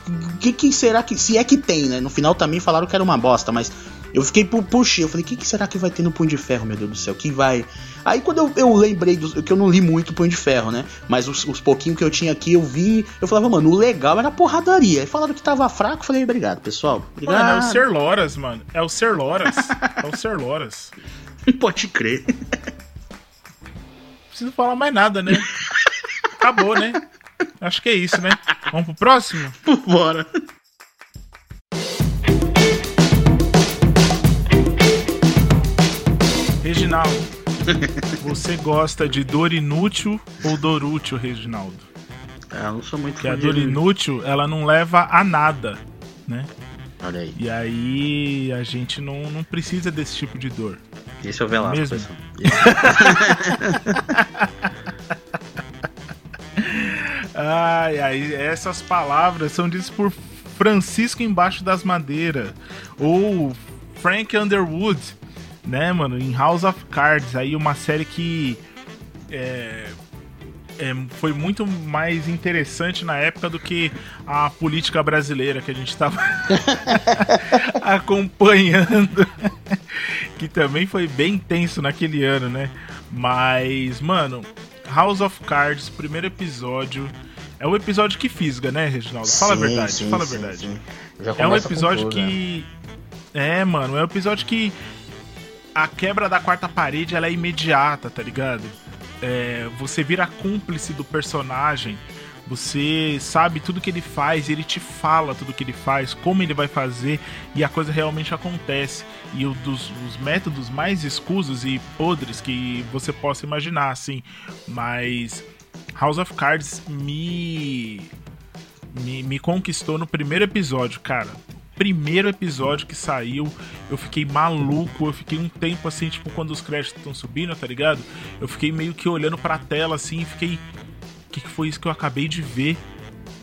O que, que será que. Se é que tem, né? No final também falaram que era uma bosta, mas eu fiquei puxei, eu falei, o que, que, será que vai ter no Punho de Ferro, meu Deus do céu? Que vai. Aí quando eu, eu lembrei do, que eu não li muito Punho de Ferro, né? Mas os, os pouquinhos que eu tinha aqui, eu vi. Eu falava, mano, o legal era porradaria. Aí falaram que tava fraco, eu falei, obrigado, pessoal. Obrigado. Mano, é o Ser Loras, mano. É o Ser Loras. é o Ser Loras. Pode crer. Não preciso falar mais nada, né? Acabou, né? Acho que é isso, né? Vamos pro próximo? Bora. Reginaldo, você gosta de dor inútil ou dor útil, Reginaldo? É, eu não sou muito Porque a dor inútil, ela não leva a nada, né? Olha aí. E aí a gente não, não precisa desse tipo de dor. Esse é o Velasco, Mesmo? pessoal. Ai, ai, essas palavras são ditas por Francisco Embaixo das Madeiras ou Frank Underwood, né, mano, em House of Cards, aí uma série que é, é, foi muito mais interessante na época do que a política brasileira que a gente estava acompanhando, que também foi bem tenso naquele ano, né? Mas, mano, House of Cards, primeiro episódio. É o episódio que fisga, né, Reginaldo? Fala Sim, a verdade, sim, fala a sim, verdade. sim. Já É um episódio tudo, né? que. É, mano, é um episódio que a quebra da quarta parede ela é imediata, tá ligado? É, você vira cúmplice do personagem, você sabe tudo que ele faz, ele te fala tudo que ele faz, como ele vai fazer e a coisa realmente acontece. E um dos os métodos mais escusos e podres que você possa imaginar, assim. Mas House of Cards me me, me conquistou no primeiro episódio, cara. Primeiro episódio que saiu, eu fiquei maluco. Eu fiquei um tempo assim, tipo, quando os créditos estão subindo, tá ligado? Eu fiquei meio que olhando pra tela assim e fiquei. O que, que foi isso que eu acabei de ver?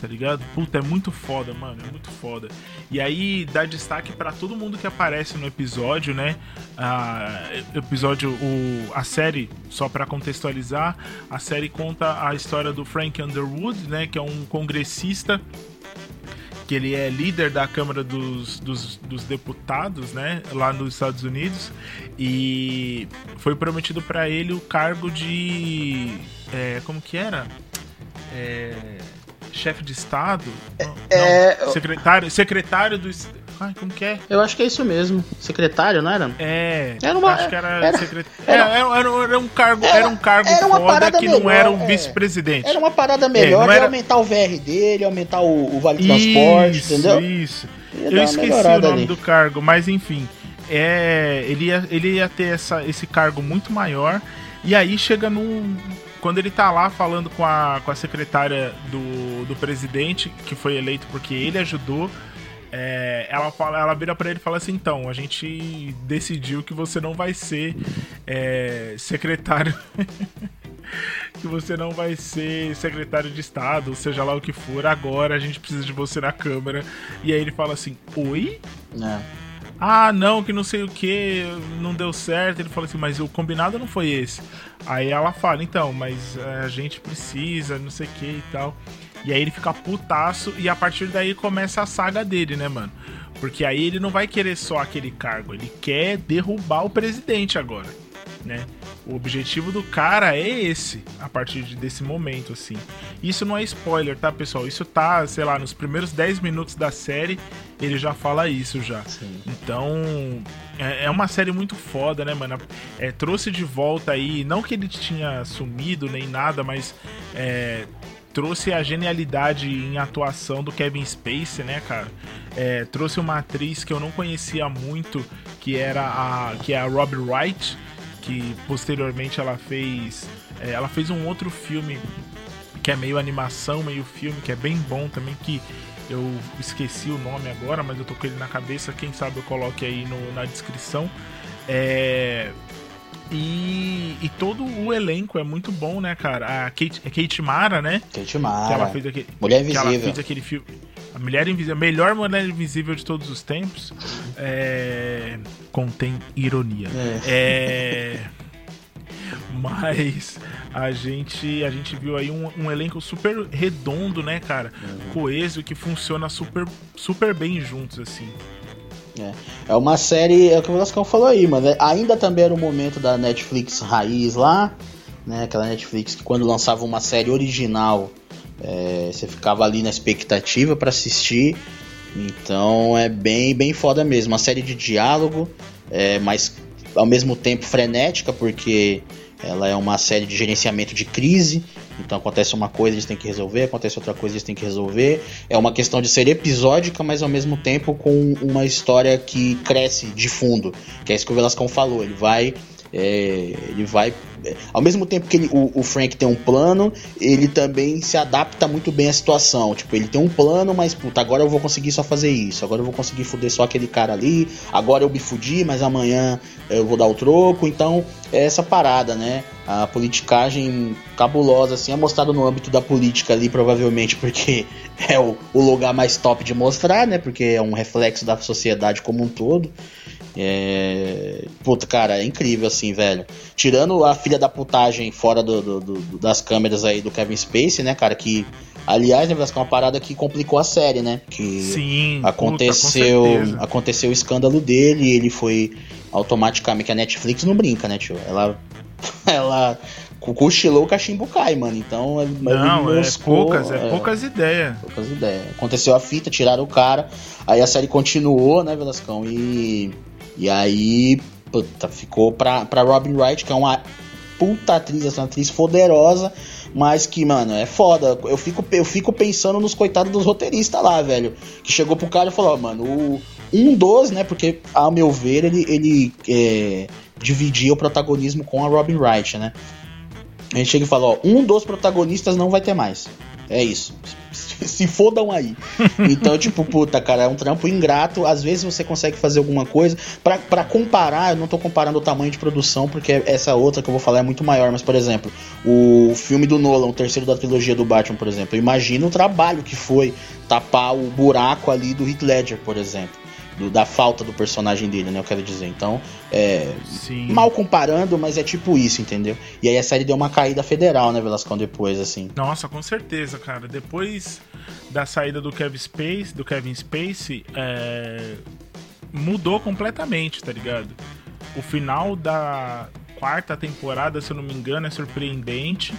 Tá ligado? Puta, é muito foda, mano. É muito foda. E aí dá destaque pra todo mundo que aparece no episódio, né? Ah, episódio, o, a série, só pra contextualizar, a série conta a história do Frank Underwood, né? Que é um congressista que ele é líder da Câmara dos, dos, dos Deputados, né, lá nos Estados Unidos, e foi prometido para ele o cargo de, é, como que era, É, chefe de Estado, Não, é, não, secretário, secretário do, ai, como que é? Eu acho que é isso mesmo. Secretário, não era? É, Era uma- acho que era, era- secret... era- era, era, um cargo, Era- um cargo era uma foda que não melhor, era um é. vice-presidente. Era uma parada melhor, É, não ia era- aumentar o VR dele, aumentar o, o vale transporte, Isso, entendeu? Isso. Ia Eu esqueci o nome ali. do cargo, mas enfim. É, ele, ia, ele ia ter essa, esse cargo muito maior. E aí chega num. Quando ele tá lá falando com a, com a secretária do, do presidente, que foi eleito porque ele ajudou, é, ela, fala, ela vira pra ele e fala assim: então, a gente decidiu que você não vai ser é, secretário. que você não vai ser secretário de Estado, seja lá o que for, agora a gente precisa de você na Câmara. E aí ele fala assim: Oi? É. Ah, não, que não sei o que, não deu certo. Ele fala assim, mas o combinado não foi esse. Aí ela fala, então, mas eh, a gente precisa, não sei o que e tal. E aí ele fica putaço e a partir daí começa a saga dele, né, mano? Porque aí ele não vai querer só aquele cargo, ele quer derrubar o presidente agora, né? O objetivo do cara é esse, a partir de- desse momento, assim. Isso não é spoiler, tá, pessoal? Isso tá, sei lá, nos primeiros 10 minutos da série, ele já fala isso já. Sim. Então, é, é uma série muito foda, né, mano? É, trouxe de volta aí, não que ele tinha sumido nem nada, mas é, trouxe a genialidade em atuação do Kevin Spacey, né, cara? É, trouxe uma atriz que eu não conhecia muito, que era a que é a Robbie Wright, que posteriormente ela fez é, ela fez um outro filme que é meio animação, meio filme, que é bem bom também, que eu esqueci o nome agora, mas eu tô com ele na cabeça, quem sabe eu coloque aí no- na descrição. É, E, e todo o elenco é muito bom, né, cara? A Kate, é Kate Mara, né? Kate que ela Mara. fez aquele, Mulher que ela Invisível. fez aquele filme. A Mulher Invisível, a melhor Mulher Invisível de todos os tempos. É, contém ironia. É, mas a gente, a gente viu aí um, um elenco super redondo, né, cara? Coeso que funciona super, super bem juntos, assim. É uma série, é o que o Velascão falou aí, mas é- ainda também era o momento da Netflix raiz lá, né? Aquela Netflix que quando lançava uma série original, é, você ficava ali na expectativa pra assistir. Então é bem, bem foda mesmo. Uma série de diálogo, é, mas ao mesmo tempo frenética, porque ela é uma série de gerenciamento de crise. Então acontece uma coisa, eles têm que resolver, acontece outra coisa, eles têm que resolver. É uma questão de ser episódica, mas ao mesmo tempo com uma história que cresce de fundo. Que é isso que o Velascão falou. Ele vai É, ele vai. Ao mesmo tempo que ele, o, o, Frank tem um plano, ele também se adapta muito bem à situação. Tipo, ele tem um plano, mas puta, agora eu vou conseguir só fazer isso. Agora eu vou conseguir foder só aquele cara ali. Agora eu me fudi, mas amanhã eu vou dar o troco. Então, é essa parada, né? A politicagem cabulosa, assim, é mostrado no âmbito da política ali, provavelmente porque é o, o lugar mais top de mostrar, né? Porque é um reflexo da sociedade como um todo. É... Puta, cara, é incrível assim, velho. Tirando a filha da putagem fora do, do, do, das câmeras aí do Kevin Spacey, né, cara, que. Aliás, né, é uma parada que complicou a série, né? Que Sim, aconteceu, puta, aconteceu o escândalo dele, ele foi automaticamente. A Netflix não brinca, né, tio? Ela. Ela cochilou o cachimbo cai, mano. Então, não, é poucas, é, é poucas ideias. Poucas ideias. Aconteceu a fita, tiraram o cara. Aí a série continuou, né, Velascão? E e aí, puta, ficou pra, pra Robin Wright, que é uma puta atriz, essa atriz poderosa, mas que, mano, é foda. Eu fico, eu fico pensando nos coitados dos roteiristas lá, velho. Que chegou pro cara e falou, oh, mano, o, um dos, né? Porque, ao meu ver, ele, ele é, dividia o protagonismo com a Robin Wright, né? A gente chega e fala, ó, um dos protagonistas não vai ter mais. É isso. Se fodam aí. Então, tipo, puta, cara, é um trampo ingrato. Às vezes você consegue fazer alguma coisa. para comparar, eu não tô comparando o tamanho de produção, porque essa outra que eu vou falar é muito maior. Mas, por exemplo, o filme do Nolan, o terceiro da trilogia do Batman, por exemplo. Imagina o trabalho que foi tapar o buraco ali do Heath Ledger, por exemplo do, da falta do personagem dele, né? Eu quero dizer. Então, é. Mal comparando, mas é tipo isso, entendeu? E aí a série deu uma caída federal, né, Velascão, depois, assim. Nossa, com certeza, cara. Depois da saída do Kevin Space, do Kevin Spacey, é... mudou completamente, tá ligado? O final da quarta temporada, se eu não me engano, é surpreendente.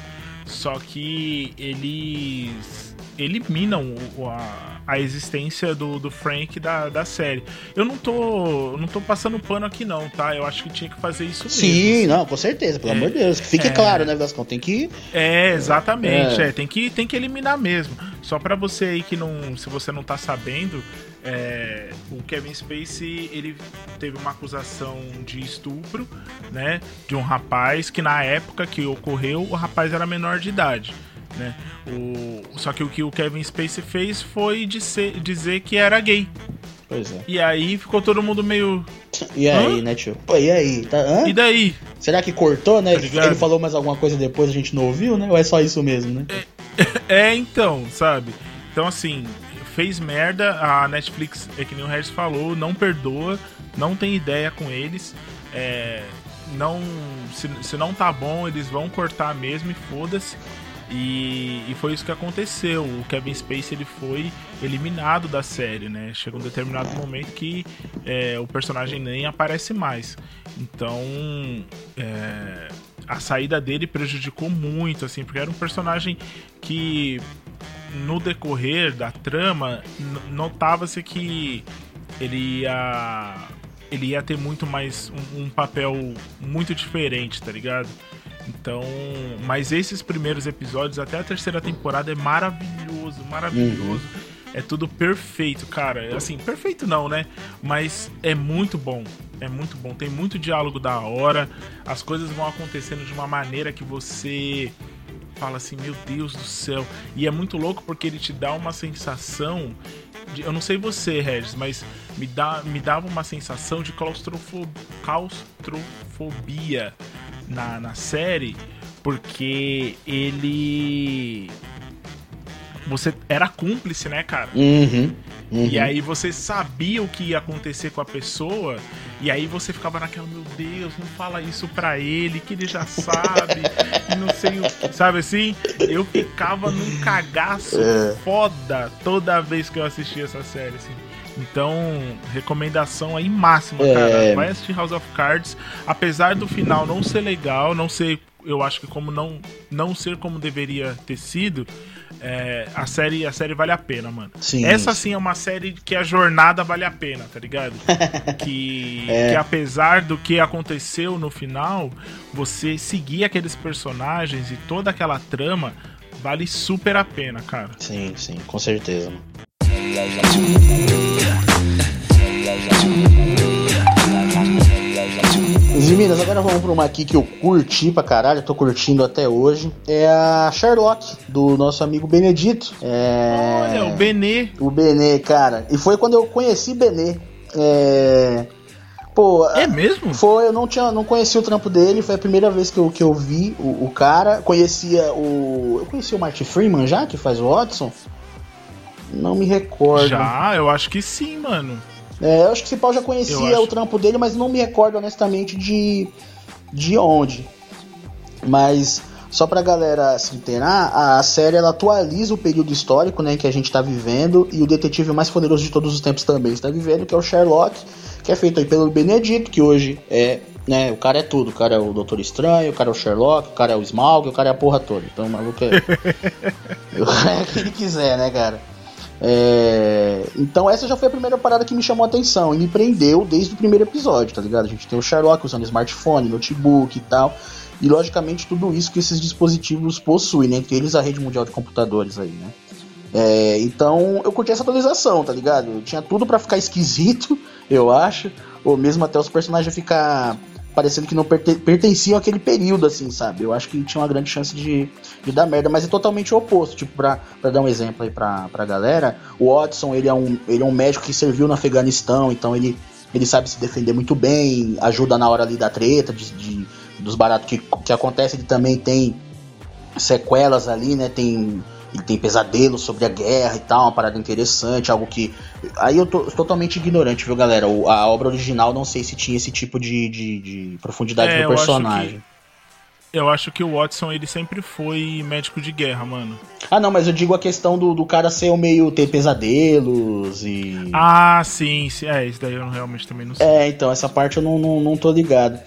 Só que eles eliminam a, a existência do, do Frank da, da série. Eu não tô não tô passando pano aqui não, tá? Eu acho que tinha que fazer isso Sim, mesmo. Sim, não, com certeza, pelo é, amor de Deus. Que fique é, claro, né, Vascão? Tem que... É, exatamente, é. é. tem, que, tem que eliminar mesmo. Só para você aí que não... Se você não tá sabendo, é, o Kevin Spacey ele teve uma acusação de estupro, né, de um rapaz que na época que ocorreu o rapaz era menor de idade. Né? O, só que o que o Kevin Spacey fez foi dizer, dizer que era gay. Pois é. E aí ficou todo mundo meio. E aí, Hã? né, tio? Pô, e aí? Tá... Hã? E daí? Será que cortou, né? Tá Ele falou mais alguma coisa depois a gente não ouviu, né? Ou é só isso mesmo, né? É, é então, sabe? Então, assim, fez merda, a Netflix, é que nem o Harris falou, não perdoa, não tem ideia com eles. É, não se, se não tá bom, eles vão cortar mesmo e foda-se. E, e, foi isso que aconteceu. O Kevin Spacey ele foi eliminado da série, né? Chegou um determinado momento que é, o personagem nem aparece mais. Então é, a saída dele prejudicou muito, assim, porque era um personagem que no decorrer da trama notava-se que ele ia ele ia ter muito mais um, um papel muito diferente, tá ligado? Então, mas esses primeiros episódios, até a terceira temporada, é maravilhoso, maravilhoso. Uhum. É tudo perfeito, cara. Assim, perfeito não, né? Mas é muito bom. É muito bom. Tem muito diálogo da hora. As coisas vão acontecendo de uma maneira que você fala assim, meu Deus do céu. E é muito louco porque ele te dá uma sensação. De, eu não sei você, Regis, mas me, dá, me dava uma sensação de claustrofobia. claustrofobia na, na série, porque ele. Você era cúmplice, né, cara? Uhum, uhum. E aí você sabia o que ia acontecer com a pessoa, e aí você ficava naquela, meu Deus, não fala isso pra ele, que ele já sabe, e não sei o que. Sabe assim? Eu ficava num cagaço é. foda toda vez que eu assistia essa série, assim. Então, recomendação aí máxima, é... cara. Vai assistir House of Cards. Apesar do final não ser legal, não ser. Eu acho que como não, não ser como deveria ter sido. É, a série a série vale a pena, mano. Sim, Essa sim é uma série que a jornada vale a pena, tá ligado? que, é. que apesar do que aconteceu no final, você seguir aqueles personagens e toda aquela trama vale super a pena, cara. Sim, sim, com certeza. Minas, agora vamos pra uma aqui que eu curti pra caralho, tô curtindo até hoje. É a Sherlock, do nosso amigo Benedito. É... Olha, o Benê. O Benê, cara. E foi quando eu conheci Benê. É... Pô, é mesmo? Foi, eu não tinha, não conhecia o trampo dele, foi a primeira vez que eu, que eu vi o, o cara. Conhecia o. Eu conhecia o Martin Freeman já, que faz o Watson? Não me recordo. Já, eu acho que sim, mano. É, eu acho que esse pau já conhecia o trampo dele, mas não me recordo honestamente de, de onde. Mas só pra galera se inteirar, a série ela atualiza o período histórico né, que a gente tá vivendo e o detetive mais poderoso de todos os tempos também está vivendo, que é o Sherlock que é feito aí pelo Benedito, que hoje é, né, o cara é tudo, o cara é o Doutor Estranho, o cara é o Sherlock, o cara é o Smaug, o cara é a porra toda. Então o maluco é. é o que ele quiser, né, cara? É... Então essa já foi a primeira parada que me chamou a atenção e me prendeu desde o primeiro episódio, tá ligado? A gente tem o Sherlock usando smartphone, notebook e tal. E logicamente tudo isso que esses dispositivos possuem, né? Entre eles a rede mundial de computadores aí, né? É, então eu curti essa atualização, tá ligado? Tinha tudo para ficar esquisito, eu acho. Ou mesmo até os personagens ficar parecendo que não pertenciam àquele período, assim, sabe? Eu acho que tinha uma grande chance de, de dar merda, mas é totalmente o oposto. Tipo, pra, pra dar um exemplo aí pra, pra galera, o Watson, ele é, um, ele é um médico que serviu no Afeganistão, então ele, ele sabe se defender muito bem, ajuda na hora ali da treta, de, de dos baratos que, que acontece, ele também tem sequelas ali, né? Tem ele tem pesadelos sobre a guerra e tal, uma parada interessante, algo que. Aí eu tô totalmente ignorante, viu, galera? A obra original não sei se tinha esse tipo de, de, de profundidade é, no personagem. Eu acho que o Watson, ele sempre foi médico de guerra, mano. Ah, não, mas eu digo a questão do, do cara ser o meio ter pesadelos e. Ah, sim, sim. É, isso daí eu realmente também não sei. É, então, essa parte eu não, não, não tô ligado.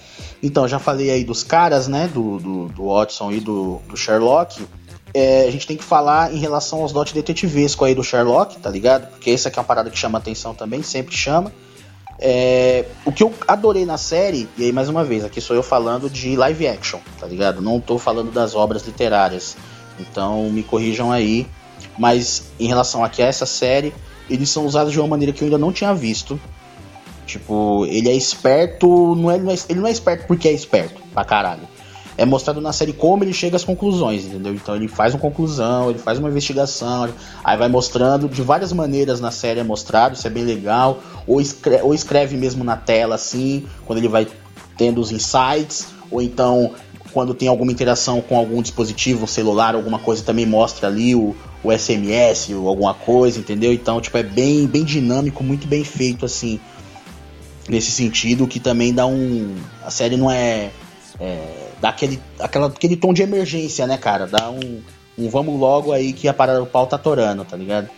Então, já falei aí dos caras, né? Do, do, do Watson e do, do Sherlock é, a gente tem que falar em relação aos dotes detetivesco aí do Sherlock, tá ligado? Porque essa aqui é uma parada que chama atenção também, sempre chama. É, o que eu adorei na série, e aí mais uma vez, aqui sou eu falando de live action, tá ligado? Não tô falando das obras literárias. Então me corrijam aí. Mas em relação aqui a essa série, eles são usados de uma maneira que eu ainda não tinha visto. Tipo, ele é esperto, não é, ele não é esperto porque é esperto, pra caralho é mostrado na série como ele chega às conclusões, entendeu? Então ele faz uma conclusão, ele faz uma investigação, aí vai mostrando de várias maneiras na série é mostrado, isso é bem legal, ou escreve, ou escreve mesmo na tela assim, quando ele vai tendo os insights, ou então quando tem alguma interação com algum dispositivo, celular, alguma coisa, também mostra ali o, o SMS ou alguma coisa, entendeu? Então, tipo, é bem, bem dinâmico, muito bem feito, assim, nesse sentido, que também dá um... A série não é... é dá aquele, aquela, aquele tom de emergência, né, cara? Dá um, um vamos logo aí que a parada do pau tá torando, tá ligado?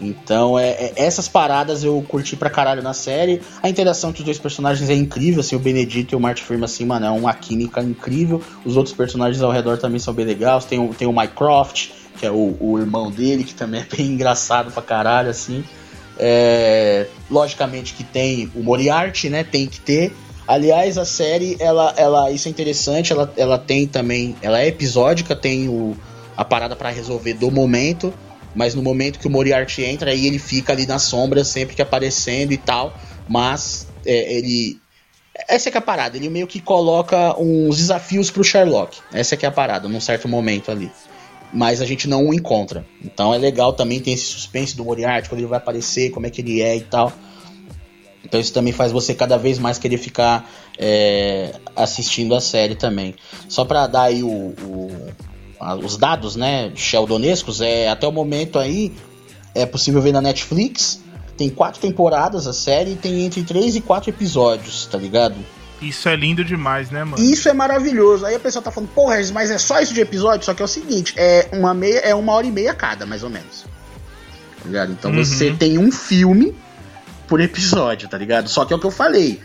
Então, é, é, essas paradas eu curti pra caralho na série. A interação entre os dois personagens é incrível, assim, o Benedito e o Martin Freeman, assim, mano, é uma química incrível. Os outros personagens ao redor também são bem legais. Tem tem o Mycroft, que é o, o irmão dele, que também é bem engraçado pra caralho, assim. É, logicamente que tem o Moriarty, né? Tem que ter. Aliás, a série, ela, ela, isso é interessante, ela, ela tem também, ela é episódica, tem o, a parada para resolver do momento, mas no momento que o Moriarty entra, aí ele fica ali na sombra, sempre que aparecendo e tal, mas é, ele... Essa é que é a parada, ele meio que coloca uns desafios pro Sherlock, essa é que é a parada, num certo momento ali. Mas a gente não o encontra. Então é legal também, tem esse suspense do Moriarty, quando ele vai aparecer, como é que ele é e tal. Então isso também faz você cada vez mais querer ficar é, assistindo a série também. Só para dar aí o, o, a, os dados, né, Sheldonescos, é, até o momento aí é possível ver na Netflix. Tem quatro temporadas a série e tem entre três e quatro episódios, tá ligado? Isso é lindo demais, né, mano? Isso é maravilhoso. Aí a pessoa tá falando, porra, mas é só isso de episódio? Só que é o seguinte, é uma, meia, é uma hora e meia cada, mais ou menos. Tá ligado? Então uhum. você tem um filme por episódio, tá ligado? Só que é o que eu falei.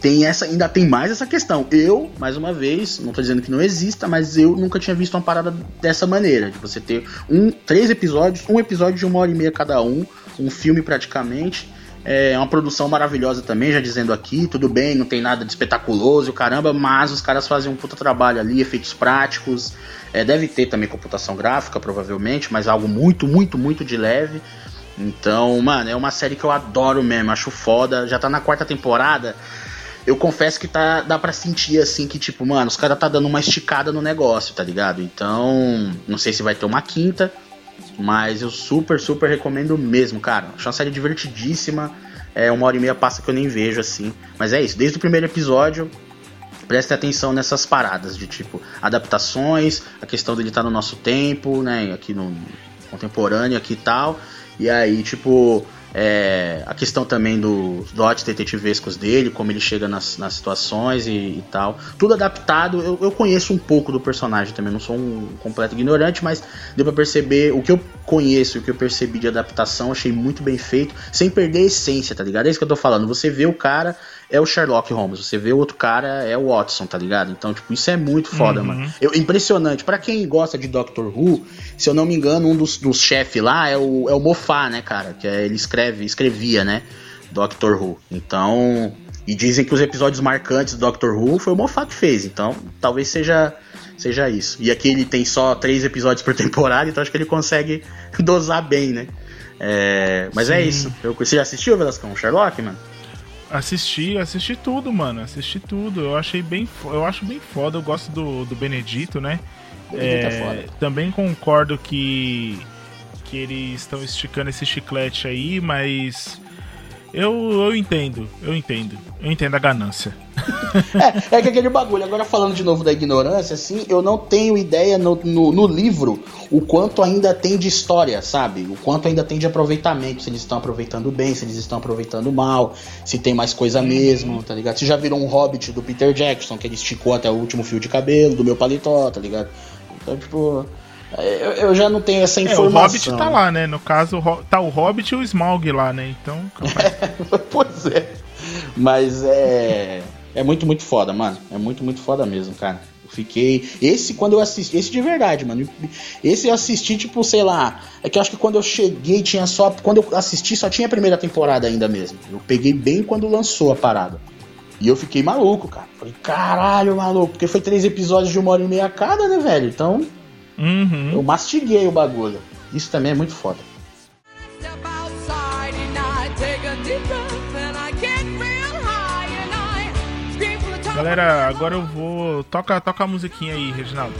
Tem essa, ainda tem mais essa questão. Eu, mais uma vez, não tô dizendo que não exista, mas eu nunca tinha visto uma parada dessa maneira. De você ter um, três episódios, um episódio de uma hora e meia cada um, um filme praticamente. É uma produção maravilhosa também, já dizendo aqui, tudo bem, não tem nada de espetaculoso, caramba, mas os caras fazem um puta trabalho ali, efeitos práticos, é, deve ter também computação gráfica, provavelmente, mas algo muito, muito, muito de leve. Então, mano, é uma série que eu adoro mesmo, acho foda. Já tá na quarta temporada. eu confesso que tá, dá pra sentir assim que, tipo, mano, os caras tá dando uma esticada no negócio, tá ligado? Então, não sei se vai ter uma quinta, mas eu super, super recomendo mesmo, cara. Acho uma série divertidíssima. É uma hora e meia passa que eu nem vejo assim. Mas é isso, desde o primeiro episódio, preste atenção nessas paradas de tipo adaptações, a questão dele estar tá no nosso tempo, né? Aqui no contemporâneo aqui e tal. E aí, tipo, é, a questão também dos dotes detetivescos dele, como ele chega nas, nas situações e, e, tal. Tudo adaptado. Eu, eu, conheço um pouco do personagem também, não sou um completo ignorante, mas deu pra perceber o que eu conheço, o que eu percebi de adaptação, achei muito bem feito, sem perder a essência, tá ligado? É isso que eu tô falando. Você vê o cara é o Sherlock Holmes, você vê o outro cara é o Watson, tá ligado? Então, tipo, isso é muito foda, uhum. mano. Eu, impressionante. para quem gosta de Doctor Who, se eu não me engano, um dos, dos chefes lá é o, é o Moffat, né, cara? Que é, ele escreve, escrevia, né? Doctor Who. Então. E dizem que os episódios marcantes do Doctor Who foi o Moffat que fez. Então, talvez seja seja isso. E aqui ele tem só três episódios por temporada, então acho que ele consegue dosar bem, né? É, mas é Sim. é isso. Eu, você já assistiu, Velascão? Sherlock, mano? Assisti, assisti tudo, mano. Assisti tudo. Eu achei bem. Eu acho bem foda. Eu gosto do, do Benedito, né? Benedito é, é foda. Também concordo que. Que eles estão esticando esse chiclete aí, mas eu, eu entendo, eu entendo. Eu entendo a ganância. é, é que aquele bagulho. Agora falando de novo da ignorância, assim, eu não tenho ideia no, no, no, livro o quanto ainda tem de história, sabe? O quanto ainda tem de aproveitamento. Se eles estão aproveitando bem, se eles estão aproveitando mal, se tem mais coisa mesmo, tá ligado? Se já virou um hobbit do Peter Jackson, que ele esticou até o último fio de cabelo, do meu paletó, tá ligado? Então, tipo. Eu, eu, já não tenho essa informação. É, o Hobbit tá lá, né? No caso, tá o Hobbit e o Smaug lá, né? Então. pois é. Mas é. É muito, muito foda, mano. É muito, muito foda mesmo, cara. Eu fiquei. Esse, quando eu assisti. Esse de verdade, mano. Esse eu assisti, tipo, sei lá. É que eu acho que quando eu cheguei tinha só. Quando eu assisti, só tinha a primeira temporada ainda mesmo. Eu peguei bem quando lançou a parada. E eu fiquei maluco, cara. Falei, caralho, maluco. Porque foi três episódios de uma hora e meia cada, né, velho? Então. Uhum. Eu mastiguei o bagulho. Isso também é muito foda. Galera, agora eu vou. Toca, toca a musiquinha aí, Reginaldo.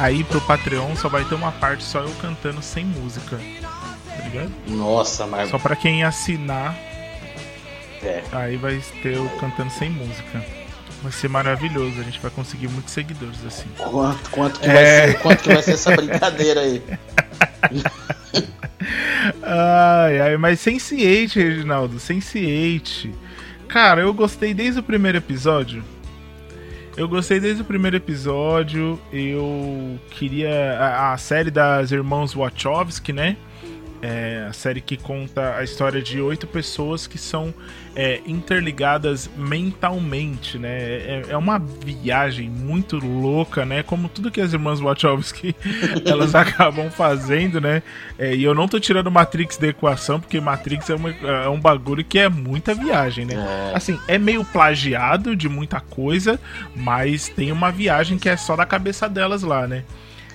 Aí pro Patreon só vai ter uma parte só eu cantando sem música ligado? Nossa, mas. Só pra quem assinar. É. Aí vai ter eu cantando sem música. Vai ser maravilhoso, a gente vai conseguir muitos seguidores assim. Quanto, quanto, que, é... vai ser, quanto que vai ser essa brincadeira aí? ai, ai, mas Sense8, Reginaldo, Sense8. Cara, eu gostei desde o primeiro episódio. Eu gostei desde o primeiro episódio. Eu queria. A, a série das irmãos Wachowski, né? É a série que conta a história de oito pessoas que são é, interligadas mentalmente, né? É, é, uma viagem muito louca, né? Como tudo que as irmãs Wachowski elas acabam fazendo, né? É, e eu não tô tirando Matrix da equação, porque Matrix é, uma, é um bagulho que é muita viagem, né? É. Assim, é meio plagiado de muita coisa, mas tem uma viagem que é só da cabeça delas lá, né?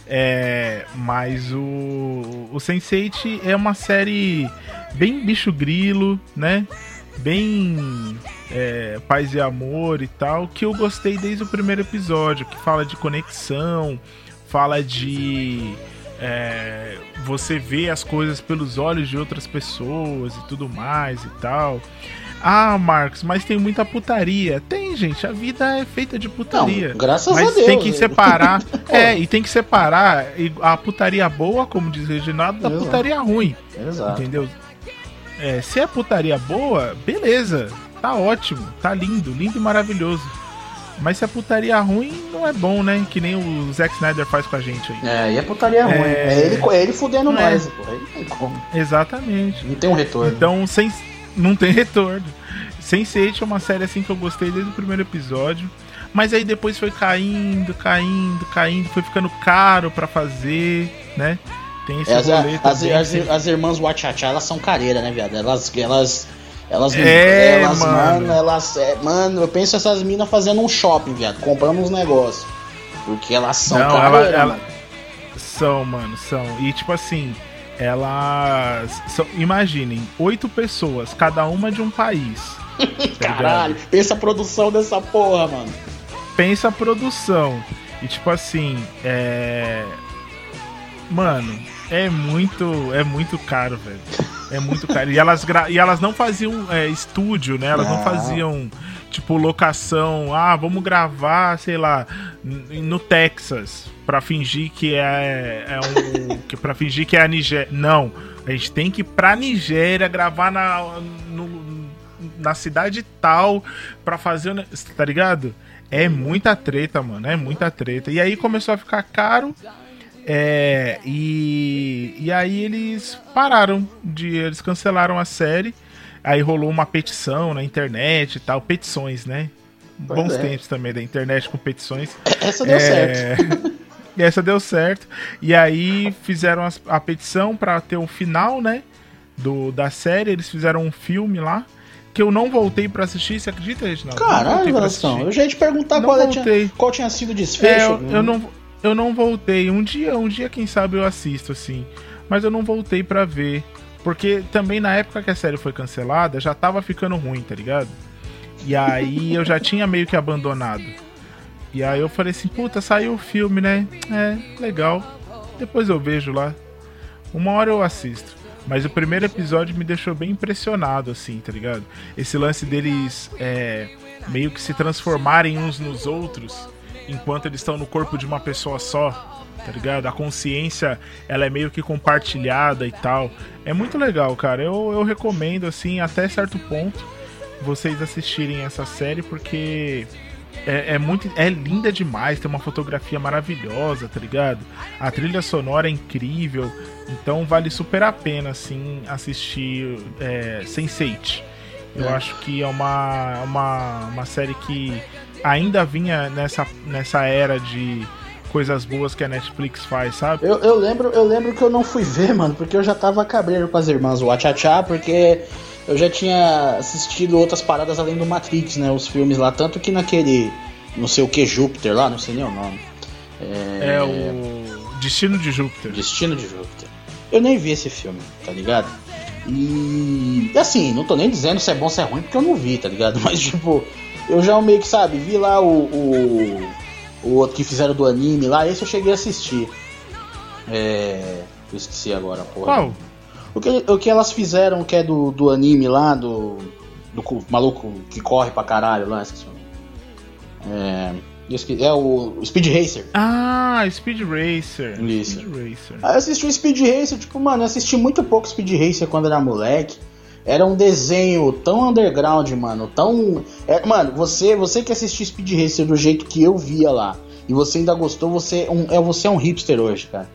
É, mas o, o Sense8 é uma série bem bicho grilo, né? Bem é, paz e amor e tal, que eu gostei desde o primeiro episódio, que fala de conexão, fala de é, você ver as coisas pelos olhos de outras pessoas e tudo mais e tal. Ah, Marcos, mas tem muita putaria. Tem, gente. A vida é feita de putaria. Não, graças mas a Deus. tem que separar. é, e tem que separar a putaria boa, como diz Reginaldo, da Exato. putaria ruim. Exato. Entendeu? É, se é putaria boa, beleza. Tá ótimo. Tá lindo. Lindo e maravilhoso. Mas se é putaria ruim, não é bom, né? Que nem o Zack Snyder faz com a gente aí. É, e é putaria é... ruim. É ele, é ele fudendo é. nós, pô. Aí não tem como. Exatamente. Não tem um retorno. Então, sem não tem retorno. Sense8 é uma série assim que eu gostei desde o primeiro episódio. Mas aí depois foi caindo, caindo, caindo, foi ficando caro para fazer, né? Tem esse é, as, as, as, as, irmãs Wachacha, elas são careiras, né, viado? Elas. elas elas, é, elas mano. mano, elas. É, mano, eu penso essas minas fazendo um shopping, viado, comprando uns negócios. Porque elas são Não, carreira, ela- ela- mano. São, mano, são. E tipo assim, elas. São, imaginem, oito pessoas, cada uma de um país. tá? Caralho, pensa a produção dessa porra, mano. pensa a produção. E tipo assim, é. Mano, é muito. É muito caro, velho. É muito caro. E elas, gra... e elas não faziam é, estúdio, né? Elas não. Não. faziam, tipo, locação. Ah, vamos gravar, sei lá, no Texas. Pra fingir que é, é um. que, pra fingir que é a Nigéria. Não. A gente tem que ir pra Nigéria gravar na, no- na cidade tal pra fazer. Tá ligado? É muita treta, mano. É muita treta. E aí começou a ficar caro. É, e, e aí eles pararam de. Eles cancelaram a série. Aí rolou uma petição na internet e tal. Petições, né? Pois Bons é. tempos também da internet com petições. Essa deu É, certo. E essa deu certo. E aí fizeram a petição pra ter o final, né? Do, da série. Eles fizeram um filme lá. Que eu não voltei pra assistir. Você acredita, Reginaldo? Caralho, Gastão. Eu já ia te perguntar qual, é- tinha, qual tinha sido o desfecho. É, eu, eu não, eu não voltei. Um dia, um dia, quem sabe, eu assisto, assim. Mas eu não voltei pra ver. Porque também na época que a série foi cancelada, já tava ficando ruim, tá ligado? E aí eu já tinha meio que abandonado. E aí eu falei assim, puta, saiu o filme, né? É, legal. Depois eu vejo lá. Uma hora eu assisto. Mas o primeiro episódio me deixou bem impressionado, assim, tá ligado? Esse lance deles é, meio que se transformarem uns nos outros enquanto eles estão no corpo de uma pessoa só, tá ligado? A consciência, ela é meio que compartilhada e tal. É muito legal, cara. Eu, eu recomendo, assim, até certo ponto, vocês assistirem essa série, porque é, é muito. É linda demais, tem uma fotografia maravilhosa, tá ligado? A trilha sonora é incrível. Então vale super a pena, assim, assistir é, Sense8. Eu É. acho que é uma, uma, uma série que ainda vinha nessa, nessa era de coisas boas que a Netflix faz, sabe? Eu, eu lembro, eu lembro que eu não fui ver, mano, porque eu já tava cabreiro com as irmãs Wachachá, porque eu já tinha assistido outras paradas além do Matrix, né? Os filmes lá, tanto que naquele. Não sei o que, Júpiter lá, não sei nem o nome. É o Destino de Júpiter. Destino de Júpiter. Eu nem vi esse filme, tá ligado? E assim, não tô nem dizendo se é bom ou se é ruim, porque eu não vi, tá ligado? Mas tipo, eu já meio que, sabe, vi lá o, o, o outro que fizeram do anime lá, esse eu cheguei a assistir. É. Eu esqueci agora, porra. Qual? O que, o que elas fizeram que é do, do anime lá, do. Do maluco que corre pra caralho lá, esqueci. É. É o Speed Racer. Ah, Speed Racer. Isso. Speed Racer. Aí eu assisti o Speed Racer, tipo, mano, eu assisti muito pouco Speed Racer quando era moleque. Era um desenho tão underground, mano, tão. é, mano, você, você que assistiu Speed Racer do jeito que eu via lá, e você ainda gostou, você é um, é, você é um hipster hoje, cara.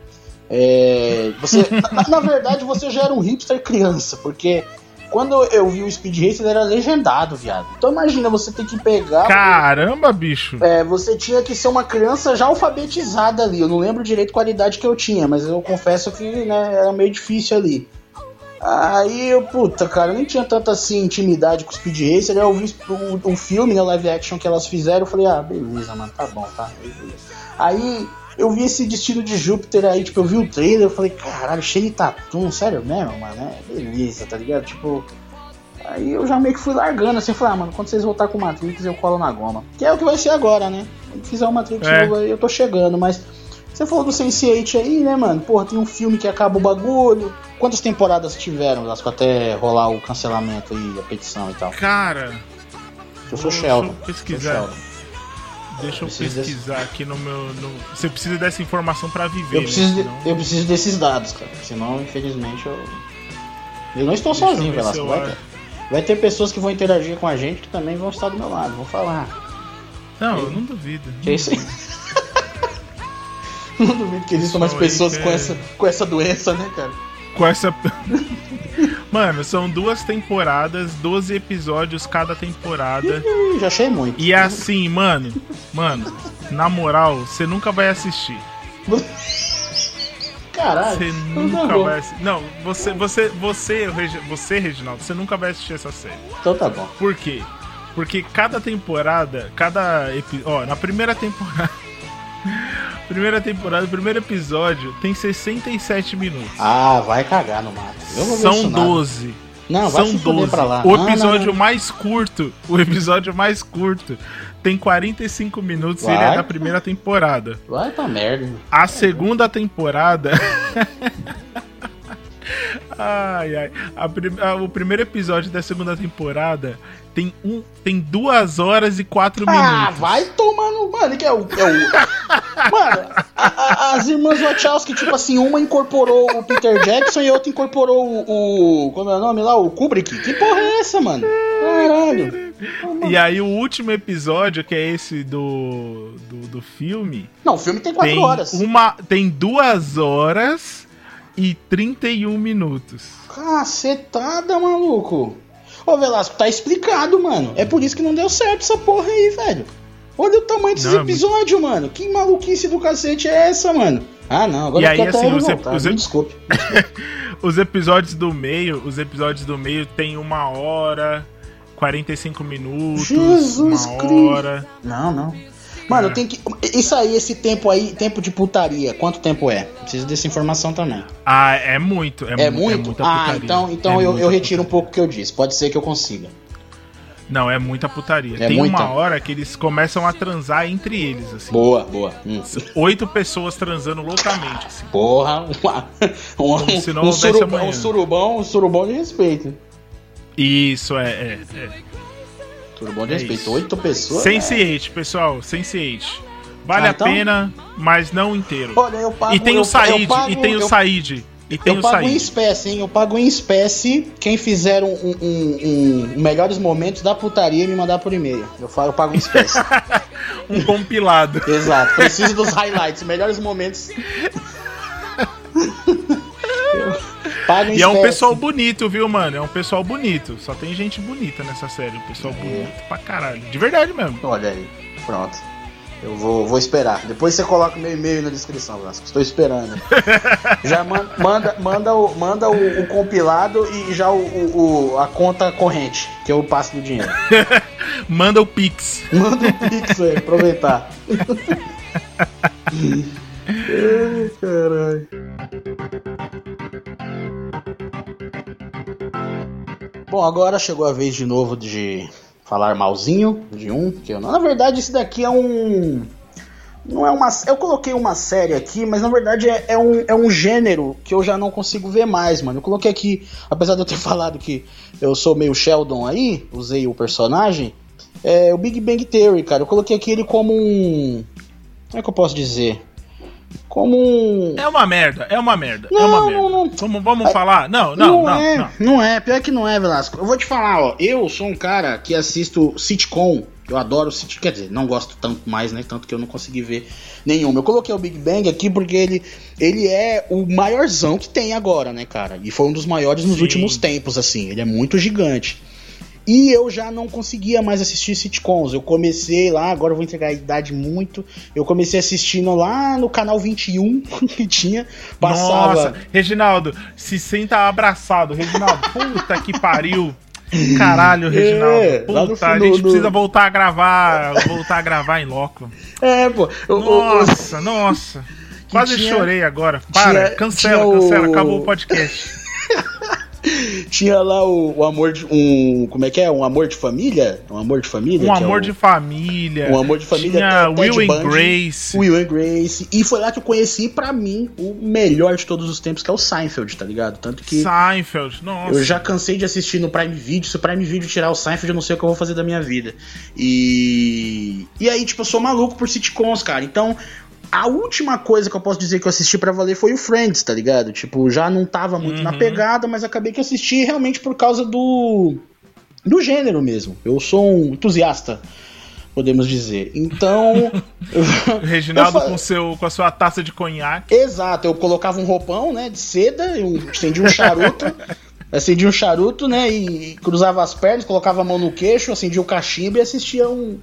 É, você, na, na verdade, você já era um hipster criança, porque quando eu vi o Speed Racer ele era legendado, viado. Então imagina você ter que pegar. Caramba, bicho. É, você tinha que ser uma criança já alfabetizada ali. Eu não lembro direito qual idade que eu tinha, mas eu confesso que né, era meio difícil ali. Aí eu, puta, cara, eu nem tinha tanta assim intimidade com o Speed Racer. Aí eu vi o, o filme, né, live action que elas fizeram. Eu falei, ah, beleza, mano, tá bom, tá. Aí eu vi esse destino de Júpiter aí, tipo, eu vi o trailer. Eu falei, caralho, cheio de tatu, sério mesmo, mano, é beleza, tá ligado? Tipo. Aí eu já meio que fui largando assim, falei, ah, mano, quando vocês voltar com o Matrix, eu colo na goma. Que é o que vai ser agora, né? Quando fizer o Matrix É. novo aí, eu tô chegando, mas. Você falou do Sense8 aí, né, mano? Porra, tem um filme que acaba o bagulho. Quantas temporadas tiveram, Lasco, até rolar o cancelamento aí, a petição e tal? Cara, Eu sou Deixa eu Sheldon. pesquisar. Sheldon. deixa eu desse- pesquisar aqui no meu. no- Você precisa dessa informação pra viver. Eu preciso, né? Senão- eu preciso desses dados, cara. Senão, infelizmente, eu. Eu não estou Deixa eu sozinho, Velasco. eu Vai ter, vai ter pessoas que vão interagir com a gente que também vão estar do meu lado. Vão falar. Não, eu não duvido. É isso aí? Não duvido que existam mais pessoas com, essa, com essa doença, né, cara? Com essa. Mano, são duas temporadas, 12 episódios cada temporada. Já achei muito. E é assim, mano, mano, na moral, você nunca vai assistir. Caralho. Você tá nunca bom. vai assistir. Não, você, você, você, você, Reginaldo, você nunca vai assistir essa série. Então tá bom. Por quê? Porque cada temporada, cada episódio. Ó, na primeira temporada. Primeira temporada, primeiro episódio tem 67 minutos. Ah, vai cagar no mato. São isso nada. 12. Não, vai São se fuder 12. pra lá. O Não, episódio não, não. mais curto, o episódio mais curto, tem 45 minutos e ele é Vai. da primeira temporada. Vai pra merda. A segunda temporada. ai, ai. A a- o primeiro episódio da segunda temporada tem, um, tem duas horas e quatro Ah, minutos. vai tomar no. Mano, que é o. É o... Mano, a- as irmãs Wachowski, tipo assim, uma incorporou o Peter Jackson e a outra incorporou o. o como é o nome lá? O Kubrick. Que porra é essa, mano? Caralho. E aí o último episódio, que é esse do, do, do filme, Não, o filme tem quatro tem, horas. uma, tem duas horas e 31 minutos. Cacetada, maluco. Ô, Velasco, tá explicado, mano. É por isso que não deu certo essa porra aí, velho. Olha o tamanho desses Não, é episódios, mano. Que maluquice do cacete é essa, mano? Ah, não. Agora E eu aí, até assim, os ep- desculpe. Os episódios do meio, os episódios do meio tem uma hora, 45 minutos, Jesus uma Cristo. hora. Não, não. Mano, É. tem que. Isso aí, esse tempo aí, tempo de putaria, quanto tempo é? Preciso dessa informação também. Ah, é muito, é, É, mu- muito? muita ah, putaria. então, então É eu, eu retiro um putaria. pouco o que eu disse. Pode ser que eu consiga. Não, é muita putaria. É tem muita? uma hora que eles começam a transar entre eles, assim. Boa, boa. Hum. Oito pessoas transando loucamente, assim. Porra, uma, um, se não um, houvesse surubão, um surubão, um surubão de respeito. Isso, é, é, é. Surubão de É respeito. isso. Oito pessoas. Sense8, pessoal, Sense8. Vale Ah, então? a pena, mas não inteiro. Olha, eu pago. e tem eu, o Said, eu pago, e tem o eu, Said. E tem eu o pago em Said. espécie, hein? Eu pago em espécie. Quem fizer um, um- um- um melhores momentos da putaria me mandar por e-mail. Eu, falo, eu pago em espécie. Um compilado. Exato. Preciso dos highlights, melhores momentos. Em E é um pessoal bonito, viu, mano? É um pessoal bonito. Só tem gente bonita nessa série. Um pessoal É. bonito pra caralho. De verdade mesmo. Olha aí, pronto. Eu vou, vou esperar. Depois você coloca meu e-mail na descrição, Vasco. Estou esperando. já man- manda, manda, o, manda o, o compilado e já o, o- o- a conta corrente, que eu passo do dinheiro. Manda o Pix. Manda o Pix aí, aproveitar. Ai, caralho. Bom, agora chegou a vez de novo de falar malzinho de um, que eu. Na verdade, esse daqui é um. Não é uma. Eu coloquei uma série aqui, mas na verdade é, é um, é um gênero que eu já não consigo ver mais, mano. Eu coloquei aqui, apesar de eu ter falado que eu sou meio Sheldon aí, usei o personagem, é o Big Bang Theory, cara. Eu coloquei aqui ele como um. Como é que eu posso dizer? Como um. É uma merda, é uma merda, é Não, uma merda. não, não. Vamos, vamos falar? Não, não, não, é, não. não é, pior que não é, Velasco. Eu vou te falar, ó, eu sou um cara que assisto sitcom, eu adoro sitcom, quer dizer, não gosto tanto mais, né, tanto que eu não consegui ver nenhuma. Eu coloquei o Big Bang aqui porque ele, ele é o maiorzão que tem agora, né, cara, e foi um dos maiores nos Sim. últimos tempos, assim, ele é muito gigante. E eu já não conseguia mais assistir sitcoms. Eu comecei lá, agora eu vou entregar a idade muito. Eu comecei assistindo lá no canal 21 que tinha. Passava. Nossa, Reginaldo, se senta abraçado. Reginaldo, puta que pariu. Caralho, Reginaldo. É, lá no Puta, a gente no- precisa voltar a gravar, voltar a gravar em loco. É, pô. Nossa, nossa. Quase tinha- chorei agora. Para, tinha- cancela, tinha o- cancela, acabou o podcast. Tinha lá o, o amor de. Um, como é que é? Um amor de família? Um amor de família? Um é amor o- de família. Um amor de família. Tinha Ted Will and Bundy, Grace. Will and Grace. E foi lá que eu conheci, pra mim, o melhor de todos os tempos, que é o Seinfeld, tá ligado? Tanto que. Seinfeld, nossa. Eu já cansei de assistir no Prime Video. Se o Prime Video tirar o Seinfeld, eu não sei o que eu vou fazer da minha vida. E. E aí, tipo, eu sou maluco por sitcoms, cara. Então. A última coisa que eu posso dizer que eu assisti pra valer foi o Friends, tá ligado? Tipo, já não tava muito na Uhum. pegada, mas acabei que assisti realmente por causa do. do gênero mesmo. Eu sou um entusiasta, podemos dizer. Então. Reginaldo com, seu, com a sua taça de conhaque. Exato, eu colocava um roupão, né, de seda, eu acendia um charuto, acendia um charuto, né, e cruzava as pernas, colocava a mão no queixo, acendia o cachimbo e assistia um,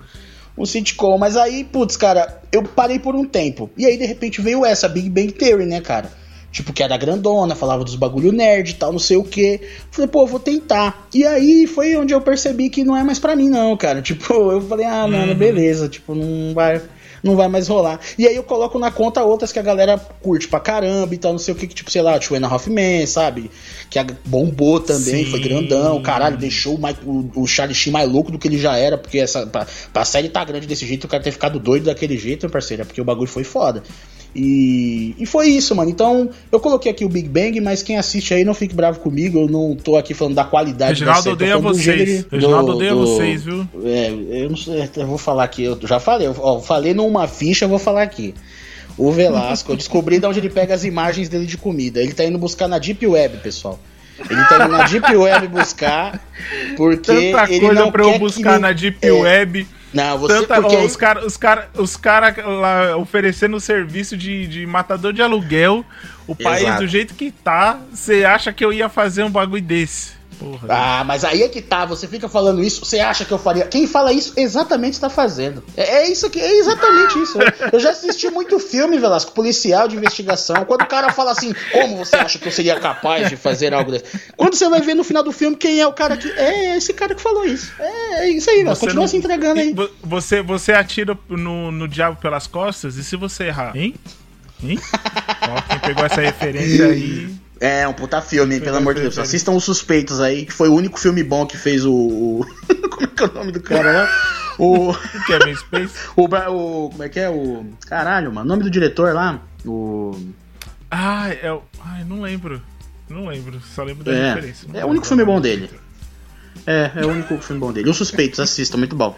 um sitcom. Mas aí, putz, cara, eu parei por um tempo. E aí, de repente, veio essa, Big Bang Theory, né, cara? Tipo, que era grandona, falava dos bagulho nerd e tal, não sei o que. Falei, pô, vou tentar. E aí foi onde eu percebi que não é mais pra mim, não, cara. Tipo, eu falei, ah, mano, Uhum. beleza, tipo, não vai. Não vai mais rolar. E aí eu coloco na conta outras que a galera curte pra caramba e tal, não sei o que, tipo, sei lá, o Two Hoffman, sabe? Que bombou também, Sim. foi grandão, caralho, deixou o, Mike, o, o Charlie Sheen mais louco do que ele já era, porque essa, pra, pra série tá grande desse jeito, o cara ter ficado doido daquele jeito, meu parceiro, é porque o bagulho foi foda. E, e foi isso, mano. Então, eu coloquei aqui o Big Bang, mas quem assiste aí não fique bravo comigo. Eu não tô aqui falando da qualidade Reginaldo da série. odeia vocês. Reginaldo odeia do, vocês, viu? É, eu não sei, eu vou falar aqui. Eu já falei, ó, falei numa ficha, eu vou falar aqui. O Velasco, eu descobri de onde ele pega as imagens dele de comida. Ele tá indo buscar na Deep Web, pessoal. Ele tá indo na Deep Web buscar, porque Tanta ele coisa não pra eu buscar na Deep é, Web. Não, você Tanta, porque... ó, os caras os cara, os cara lá oferecendo serviço de, de matador de aluguel, o país Exato. do jeito que tá, você acha que eu ia fazer um bagulho desse? Porra, ah, mas aí é que tá, você fica falando isso, você acha que eu faria. Quem fala isso exatamente está fazendo. É, é, isso que é exatamente isso. Eu já assisti muito filme, Velasco, policial de investigação. Quando o cara fala assim, como você acha que eu seria capaz de fazer algo desse? Quando você vai ver no final do filme quem é o cara que. É esse cara que falou isso. É, é isso aí, Velasco. Continua não... se entregando aí. Você, você atira no, no diabo pelas costas e se você errar, hein? Hein? Ó, quem pegou essa referência aí. É, um puta filme, pelo amor de Deus. Assistam Os Suspeitos aí, que foi o único filme bom que fez o. como é que é o nome do cara lá? O. Kevin Space? o, o. Como é que é? O. Caralho, mano. O nome do diretor lá? O. Ah, é o. Ai, não lembro. Não lembro, só lembro da é, referência. É o único filme bom dele. É, é o único filme bom dele. Os Suspeitos, assistam, muito bom.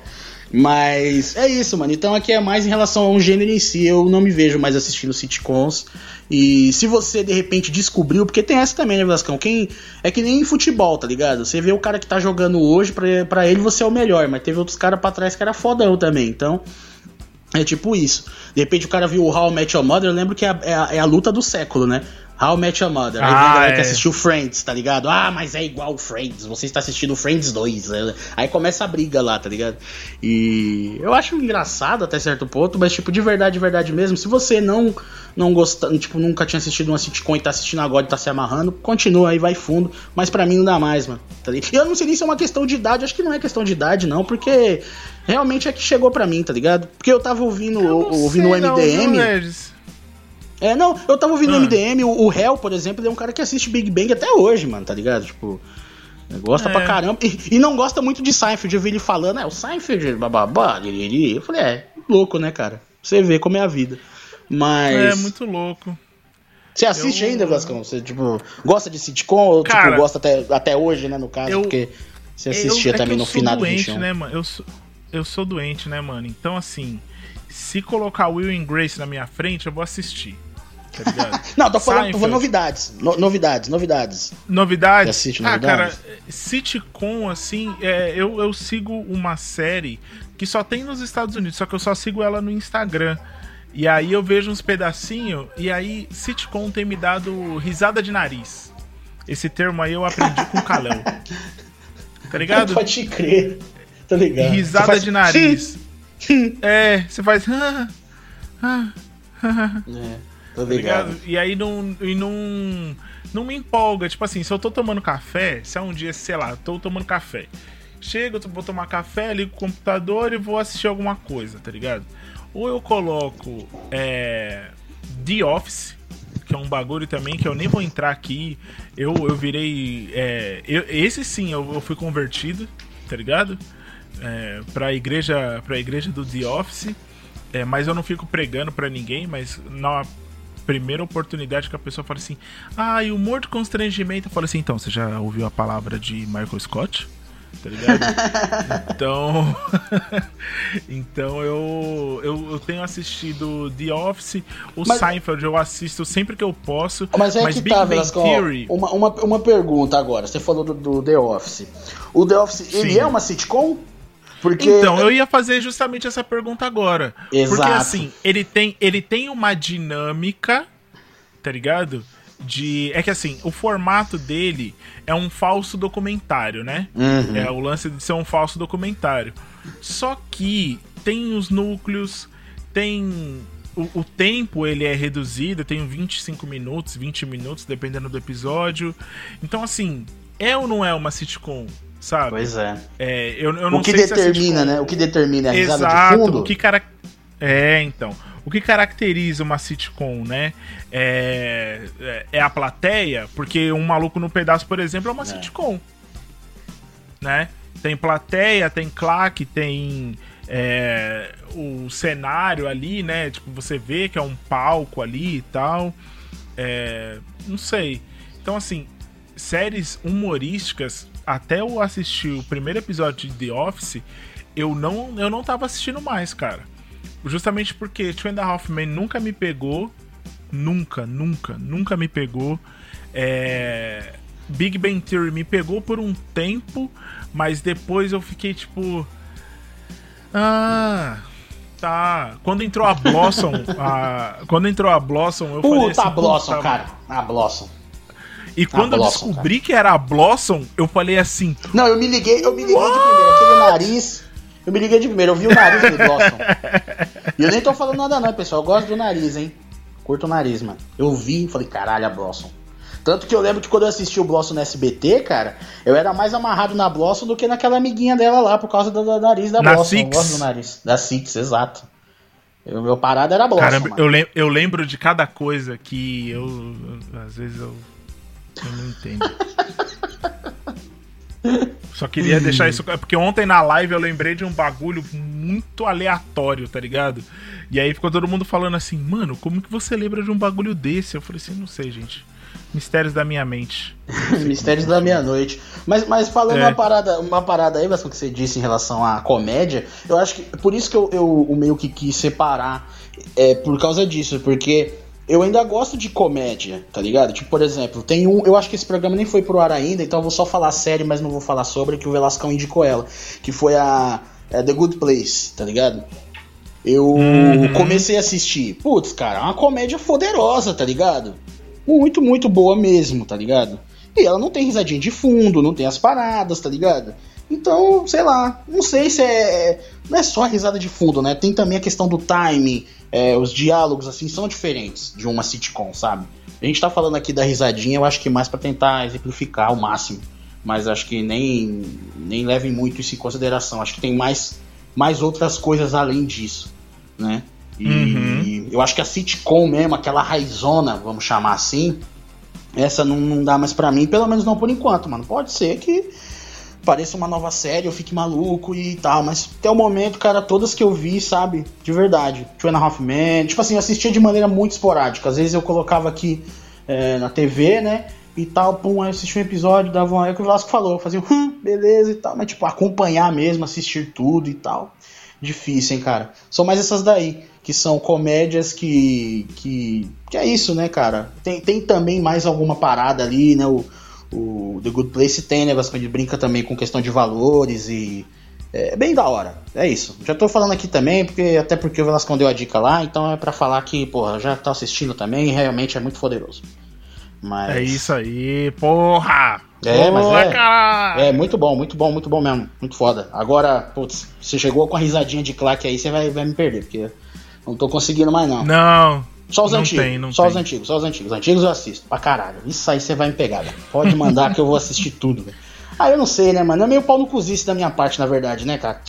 Mas é isso, mano. Então aqui é mais em relação ao gênero em si. Eu não me vejo mais assistindo sitcoms. E se você de repente descobriu, porque tem essa também, né, Velascão? Quem é que nem em futebol, tá ligado? Você vê o cara que tá jogando hoje, para ele você é o melhor, mas teve outros caras pra trás que era fodão também. Então, é tipo isso. De repente o cara viu o How I Met Your Mother, eu lembro que é a, é a, é a luta do século, né? How I Met Your Mother. Aí ah, vem é. que assistiu Friends, tá ligado? Ah, mas é igual Friends, você está assistindo Friends 2. Aí começa a briga lá, tá ligado? E eu acho engraçado até certo ponto, mas tipo, de verdade, de verdade mesmo, se você não não gosta, tipo, nunca tinha assistido uma sitcom e tá assistindo agora e tá se amarrando, continua aí, vai fundo, mas para mim não dá mais, mano. Tá ligado? E eu não sei nem se é uma questão de idade, acho que não é questão de idade não, porque realmente é que chegou para mim, tá ligado? Porque eu tava ouvindo, eu ouvindo o MDM. Não, é, não, eu tava ouvindo ah. MDM, o, o Hell, por exemplo, ele é um cara que assiste Big Bang até hoje, mano, tá ligado? Tipo, gosta é. pra caramba. E, e, não gosta muito de Seinfeld. Eu vi ele falando, é, o Seinfeld, bababá, eu falei, é, louco, né, cara? Você vê como é a vida. Mas. É, muito louco. Você assiste eu... ainda, Vascão? Você, tipo, gosta de sitcom ou, tipo, cara, tipo, gosta até, até hoje, né, no caso? Eu, porque você assistia eu, é também no final do doente, né, mano? Eu sou, eu sou doente, né, mano? Então, assim, se colocar Will and Grace na minha frente, eu vou assistir tá ligado? Não, tô falando, novidades. No, novidades, novidades. Novidades? Assiste ah, cara, sitcom, assim, é, eu, eu sigo uma série que só tem nos Estados Unidos, só que eu só sigo ela no Instagram. E aí eu vejo uns pedacinhos, e aí sitcom tem me dado risada de nariz. Esse termo aí eu aprendi com o Calão. Tá ligado? Pode crer. Tá ligado. Risada faz... de nariz. é, você faz. Ah, ah, é. Tá ligado? E aí não, e não, não me empolga. Tipo assim, se eu tô tomando café, se é um dia, sei lá, tô tomando café. Chego, vou tomar café, ligo o computador e vou assistir alguma coisa, tá ligado? Ou eu coloco é, The Office, que é um bagulho também que eu nem vou entrar aqui. Eu, eu virei. É, eu, esse sim eu, eu, fui convertido, tá ligado? É, pra, igreja, pra igreja do The Office. É, mas eu não fico pregando para ninguém, mas na primeira oportunidade que a pessoa fala assim: Ah, e humor de constrangimento. Eu falo assim: então, você já ouviu a palavra de Michael Scott? Tá ligado? então. então eu, eu, eu. tenho assistido The Office, o mas, Seinfeld eu assisto sempre que eu posso. Mas é mas que Big tá, Bang Theory. Uma, uma, uma pergunta agora. Você falou do, do The Office. O The Office, Sim. ele é uma sitcom? Porque... Então, eu ia fazer justamente essa pergunta agora. Exato. Porque assim, ele tem, ele tem uma dinâmica, tá ligado? De. É que assim, o formato dele é um falso documentário, né? Uhum. É o lance de ser um falso documentário. Só que tem os núcleos, tem. O, o tempo ele é reduzido, tem 25 minutos, 20 minutos, dependendo do episódio. Então, assim, é ou não é uma sitcom? Sabe? Pois é. é eu, eu não o que determina, né? O que determina é a risada Exato, de fundo. O que cara... É, então. O que caracteriza uma sitcom, né? É, é, é a plateia, porque Um Maluco no Pedaço, por exemplo, é uma é. sitcom. Né? Tem plateia, tem claque, tem é, o cenário ali, né? Tipo, você vê que é um palco ali e tal. É, não sei. Então, assim, séries humorísticas, até eu assistir o primeiro episódio de The Office, eu não, eu não tava assistindo mais, cara. Justamente porque Two and a Half Men nunca me pegou. Nunca, nunca, nunca me pegou. É... Big Bang Theory me pegou por um tempo, mas depois eu fiquei tipo. Ah. Tá. Quando entrou a Blossom. a... Quando entrou a Blossom, eu Puta falei assim. Puta, a Blossom, cara. A Blossom. E quando eu descobri cara. que era a Blossom, eu falei assim. Não, eu me liguei, eu me liguei What? de primeiro. Aquele nariz. Eu me liguei de primeiro, eu vi o nariz do Blossom. e eu nem tô falando nada, não, pessoal. Eu gosto do nariz, hein? Curto o nariz, mano. Eu vi e falei, caralho, a Blossom. Tanto que eu lembro que quando eu assisti o Blossom no SBT, cara, eu era mais amarrado na Blossom do que naquela amiguinha dela lá, por causa do, do nariz da na Blossom. Six. Eu gosto do nariz. Da Six, exato. O meu parado era Blossom. Caramba, eu, lem eu lembro de cada coisa que eu. Às vezes eu eu não entendo. Só queria deixar isso. Porque ontem na live eu lembrei de um bagulho muito aleatório, tá ligado? E aí ficou todo mundo falando assim, mano, como que você lembra de um bagulho desse? Eu falei assim, não sei, gente. Mistérios da minha mente. Mistérios da minha noite. Mas, mas falando é. uma, parada, uma parada aí, Vasco, que você disse em relação à comédia, eu acho que. Por isso que eu, eu meio que quis separar. É por causa disso, porque eu ainda gosto de comédia, tá ligado? Tipo, por exemplo, tem um. Eu acho que esse programa nem foi pro ar ainda, então eu vou só falar série, mas não vou falar sobre, que o Velascão indicou ela. Que foi a, a The Good Place, tá ligado? Eu uhum. comecei a assistir. Putz, cara, é uma comédia poderosa, tá ligado? Muito, muito boa mesmo, tá ligado? E ela não tem risadinha de fundo, não tem as paradas, tá ligado? Então, sei lá, não sei se é. Não é só a risada de fundo, né? Tem também a questão do timing é, os diálogos assim são diferentes de uma sitcom, sabe? A gente tá falando aqui da risadinha, eu acho que mais para tentar exemplificar ao máximo, mas acho que nem nem levem muito isso em consideração. Acho que tem mais mais outras coisas além disso, né? E uhum. eu acho que a sitcom mesmo, aquela raizona, vamos chamar assim, essa não, não dá mais para mim, pelo menos não por enquanto, mano. Pode ser que pareça uma nova série, eu fique maluco e tal. Mas até o momento, cara, todas que eu vi, sabe? De verdade. Two and a Half Men. Tipo assim, eu assistia de maneira muito esporádica. Às vezes eu colocava aqui é, na TV, né? E tal, pum, aí eu um episódio, dava uma. É o que o Velasco falou, eu fazia hum, beleza e tal. Mas, tipo, acompanhar mesmo, assistir tudo e tal. Difícil, hein, cara. São mais essas daí, que são comédias que. que. que é isso, né, cara? Tem, tem também mais alguma parada ali, né? O, o The Good Place tem negócio que a gente brinca também com questão de valores e. É bem da hora. É isso. Já tô falando aqui também, porque até porque o Velascão deu a dica lá, então é para falar que, porra, já tá assistindo também e realmente é muito poderoso. Mas... É isso aí, porra! É, mas é, é muito bom, muito bom, muito bom mesmo. Muito foda. Agora, putz, você chegou com a risadinha de claque aí, você vai, vai me perder, porque não tô conseguindo mais não. Não, só os não antigos. Tem, não só tem. os antigos, só os antigos. Os antigos eu assisto. Pra caralho. Isso aí você vai me pegar, velho. Pode mandar que eu vou assistir tudo, velho. Ah, eu não sei, né, mano? É meio pau no cozice da minha parte, na verdade, né, cara?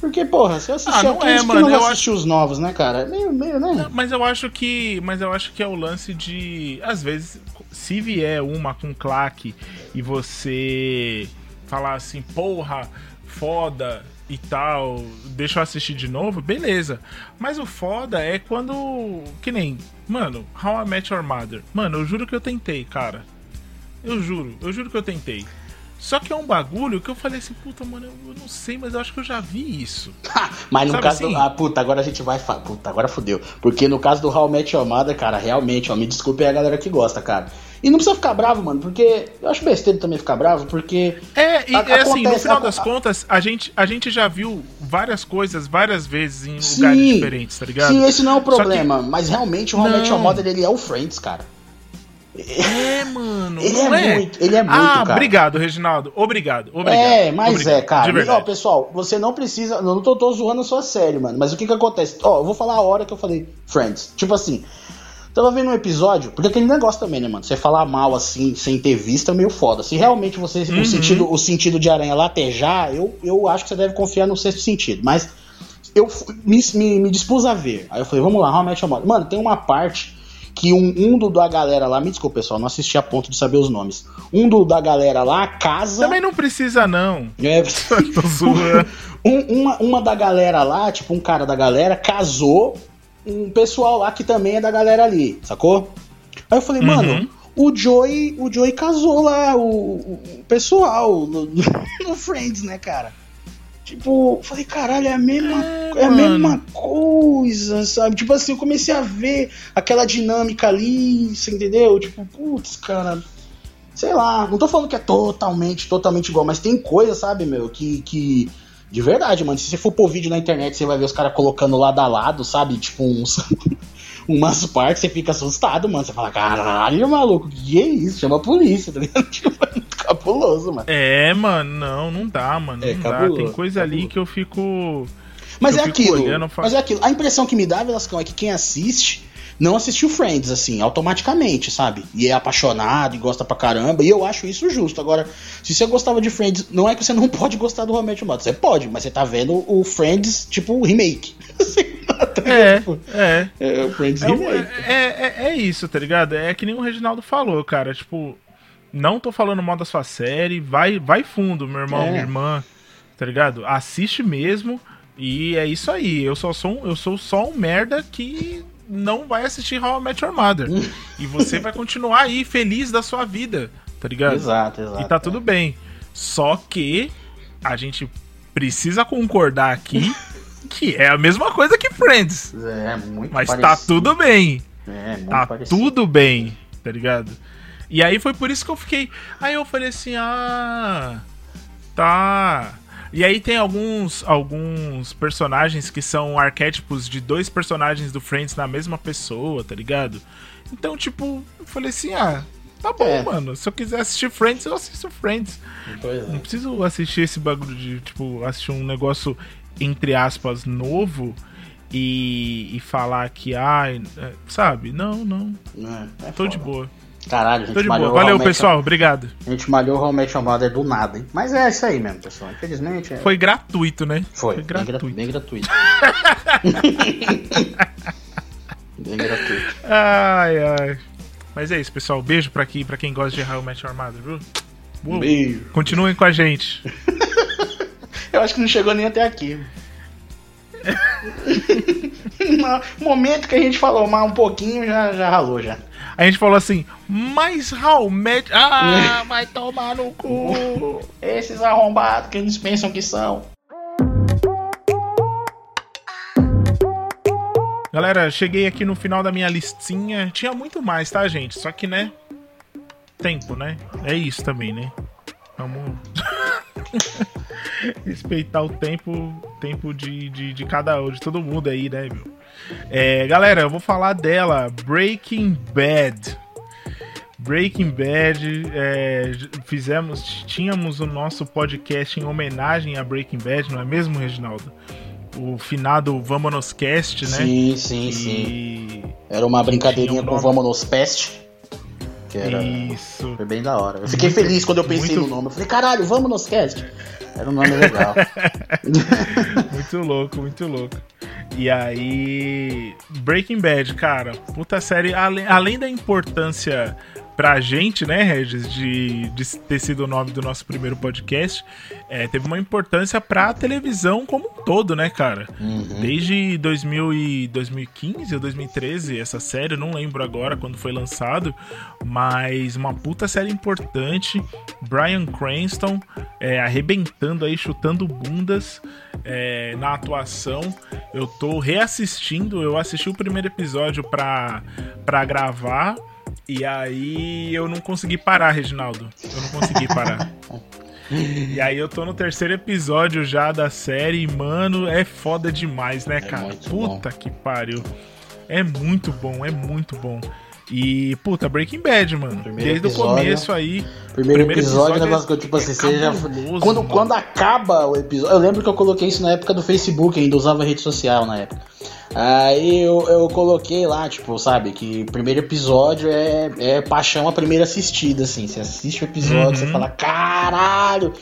Porque, porra, se eu assistir ah, não é, mano, não eu acho... os novos, né, cara? É meio, meio, né? Não, mas eu acho que. Mas eu acho que é o lance de. Às vezes, se vier uma com claque e você falar assim, porra, foda, e tal, deixa eu assistir de novo, beleza. Mas o foda é quando. Que nem. Mano, How I Met Your Mother. Mano, eu juro que eu tentei, cara. Eu juro, eu juro que eu tentei. Só que é um bagulho que eu falei assim, puta, mano, eu não sei, mas eu acho que eu já vi isso. mas no Sabe caso assim? do. Ah, puta, agora a gente vai. Puta, agora fodeu. Porque no caso do How I Met Your Mother, cara, realmente, ó, me desculpe a galera que gosta, cara. E não precisa ficar bravo, mano, porque eu acho besteira também ficar bravo, porque. É, e a, é assim, no final a, das contas, a gente, a gente já viu várias coisas várias vezes em sim, lugares diferentes, tá ligado? Sim, esse não é o problema, que... mas realmente o How Your Mother ele é o Friends, cara. É, mano. Ele é, é, muito, ele é muito, ah, cara. obrigado, Reginaldo. Obrigado, obrigado. É, mas obrigado, é, cara. E, ó, pessoal, você não precisa. Eu não tô, tô zoando a sua série, mano. Mas o que que acontece? Ó, eu vou falar a hora que eu falei Friends. Tipo assim, Tava vendo um episódio, porque aquele negócio também, né, mano? Você falar mal assim, sem ter visto, é meio foda. Se realmente você, uhum. o, sentido, o sentido de aranha latejar, eu, eu acho que você deve confiar no sexto sentido. Mas eu me, me, me, dispus a ver. Aí eu falei, vamos lá, Your Mother. Mano, tem uma parte que um, um do, da galera lá, me desculpa pessoal, não assisti a ponto de saber os nomes. Um do da galera lá casa. Também não precisa, não. É, tô zoando. Um, uma, uma da galera lá, tipo, um cara da galera, casou um pessoal lá que também é da galera ali, sacou? Aí eu falei, uhum. mano, o Joey, o Joey casou lá, o, o pessoal no, no, Friends, né, cara? Tipo, falei, caralho, é a mesma, é, é a mesma coisa, sabe? Tipo assim, eu comecei a ver aquela dinâmica ali, você entendeu? Tipo, putz, cara, sei lá, não tô falando que é totalmente, totalmente igual, mas tem coisa, sabe, meu, que, que de verdade, mano, se você for pôr vídeo na internet, você vai ver os caras colocando lado a lado, sabe? Tipo, uns. umas partes você fica assustado, mano. Você fala, caralho, maluco, que é isso? Chama a polícia, tá ligado? Tipo, é muito cabuloso, mano. É, mano, não, não dá, mano. É, não cabuloso, dá. Tem coisa cabuloso. ali que eu fico. Mas é aquilo. Olhando, mas é aquilo. A impressão que me dá, Velascão, é que quem assiste não assistiu Friends, assim, automaticamente, sabe? E é apaixonado e gosta pra caramba, e eu acho isso justo. Agora, se você gostava de Friends, não é que você não pode gostar do Romance Mother, você pode, mas você tá vendo o Friends, tipo, remake. é, é. É o Friends é, remake. É, é, é, isso, tá ligado? É que nem o Reginaldo falou, cara, tipo, não tô falando mal da sua série, vai, vai fundo, meu irmão, é. minha irmã, tá ligado? Assiste mesmo, e é isso aí. Eu só sou, eu sou só um merda que não vai assistir How I Met Your Mother. e você vai continuar aí feliz da sua vida, tá ligado? Exato, exato. E tá tudo bem. Só que a gente precisa concordar aqui que é a mesma coisa que Friends. É, muito Mas tá parecido. tá tudo bem. É, muito tá parecido. tudo bem, tá ligado? E aí foi por isso que eu fiquei. Aí eu falei assim: ah. Tá. E aí tem alguns, alguns personagens que são arquétipos de dois personagens do Friends na mesma pessoa, tá ligado? Então, tipo, eu falei assim, ah, tá bom, é. mano. Se eu quiser assistir Friends, eu assisto Friends. É. Não preciso assistir esse bagulho de, tipo, assistir um negócio, entre aspas, novo e, e falar que, ai, ah, sabe? Não, não. É, é Tô foda. de boa. Caralho, a gente malhou Valeu, pessoal. Obrigado. A gente malhou o How Met Mother do nada, hein? Mas é isso aí mesmo, pessoal. Infelizmente. É... Foi gratuito, né? Foi, Foi gratuito. Bem, gratuito. bem gratuito. Ai, ai. Mas é isso, pessoal. Beijo pra, aqui, pra quem gosta de How Met Your Mother, viu? Uh, Beijo. Continuem com a gente. Eu acho que não chegou nem até aqui. no momento que a gente falou mais um pouquinho, já, já ralou já. A gente falou assim, mas How Met... Ah, vai tomar no cu. Esses arrombados que eles pensam que são. Galera, cheguei aqui no final da minha listinha. Tinha muito mais, tá, gente? Só que, né? Tempo, né? É isso também, né? Vamos. respeitar o tempo tempo de, de, de cada de todo mundo aí, né, meu? É, galera, eu vou falar dela, Breaking Bad. Breaking Bad, é, fizemos, tínhamos o nosso podcast em homenagem a Breaking Bad, não é mesmo, Reginaldo? O finado Vamos Cast, né? Sim, sim, e... sim. Era uma brincadeirinha um com Vamos Pest. Que era... Isso. Foi bem da hora. Eu fiquei muito, feliz quando eu pensei muito... no nome. Eu falei, caralho, Vamos Cast. Era um nome legal. muito louco, muito louco. E aí. Breaking Bad, cara, puta série. Além, além da importância pra gente, né, Regis, de, de ter sido o nome do nosso primeiro podcast, é, teve uma importância pra televisão como um todo, né, cara? Uhum. Desde 2000 e 2015 ou 2013, essa série, não lembro agora quando foi lançado, mas uma puta série importante. Brian Cranston é, arrebentando aí, chutando bundas é, na atuação. Eu tô reassistindo, eu assisti o primeiro episódio pra, pra gravar. E aí eu não consegui parar, Reginaldo. Eu não consegui parar. e aí eu tô no terceiro episódio já da série e, mano, é foda demais, né, é cara? Puta bom. que pariu. É muito bom, é muito bom. E, puta, Breaking Bad, mano. Primeiro Desde episódio, o começo aí. Primeiro, primeiro episódio, episódio negócio que eu, tipo assim, é você já. Quando, quando acaba o episódio. Eu lembro que eu coloquei isso na época do Facebook, ainda usava rede social na época. Aí eu, eu coloquei lá, tipo, sabe, que primeiro episódio é, é paixão a primeira assistida, assim. Você assiste o episódio, uhum. você fala, caralho!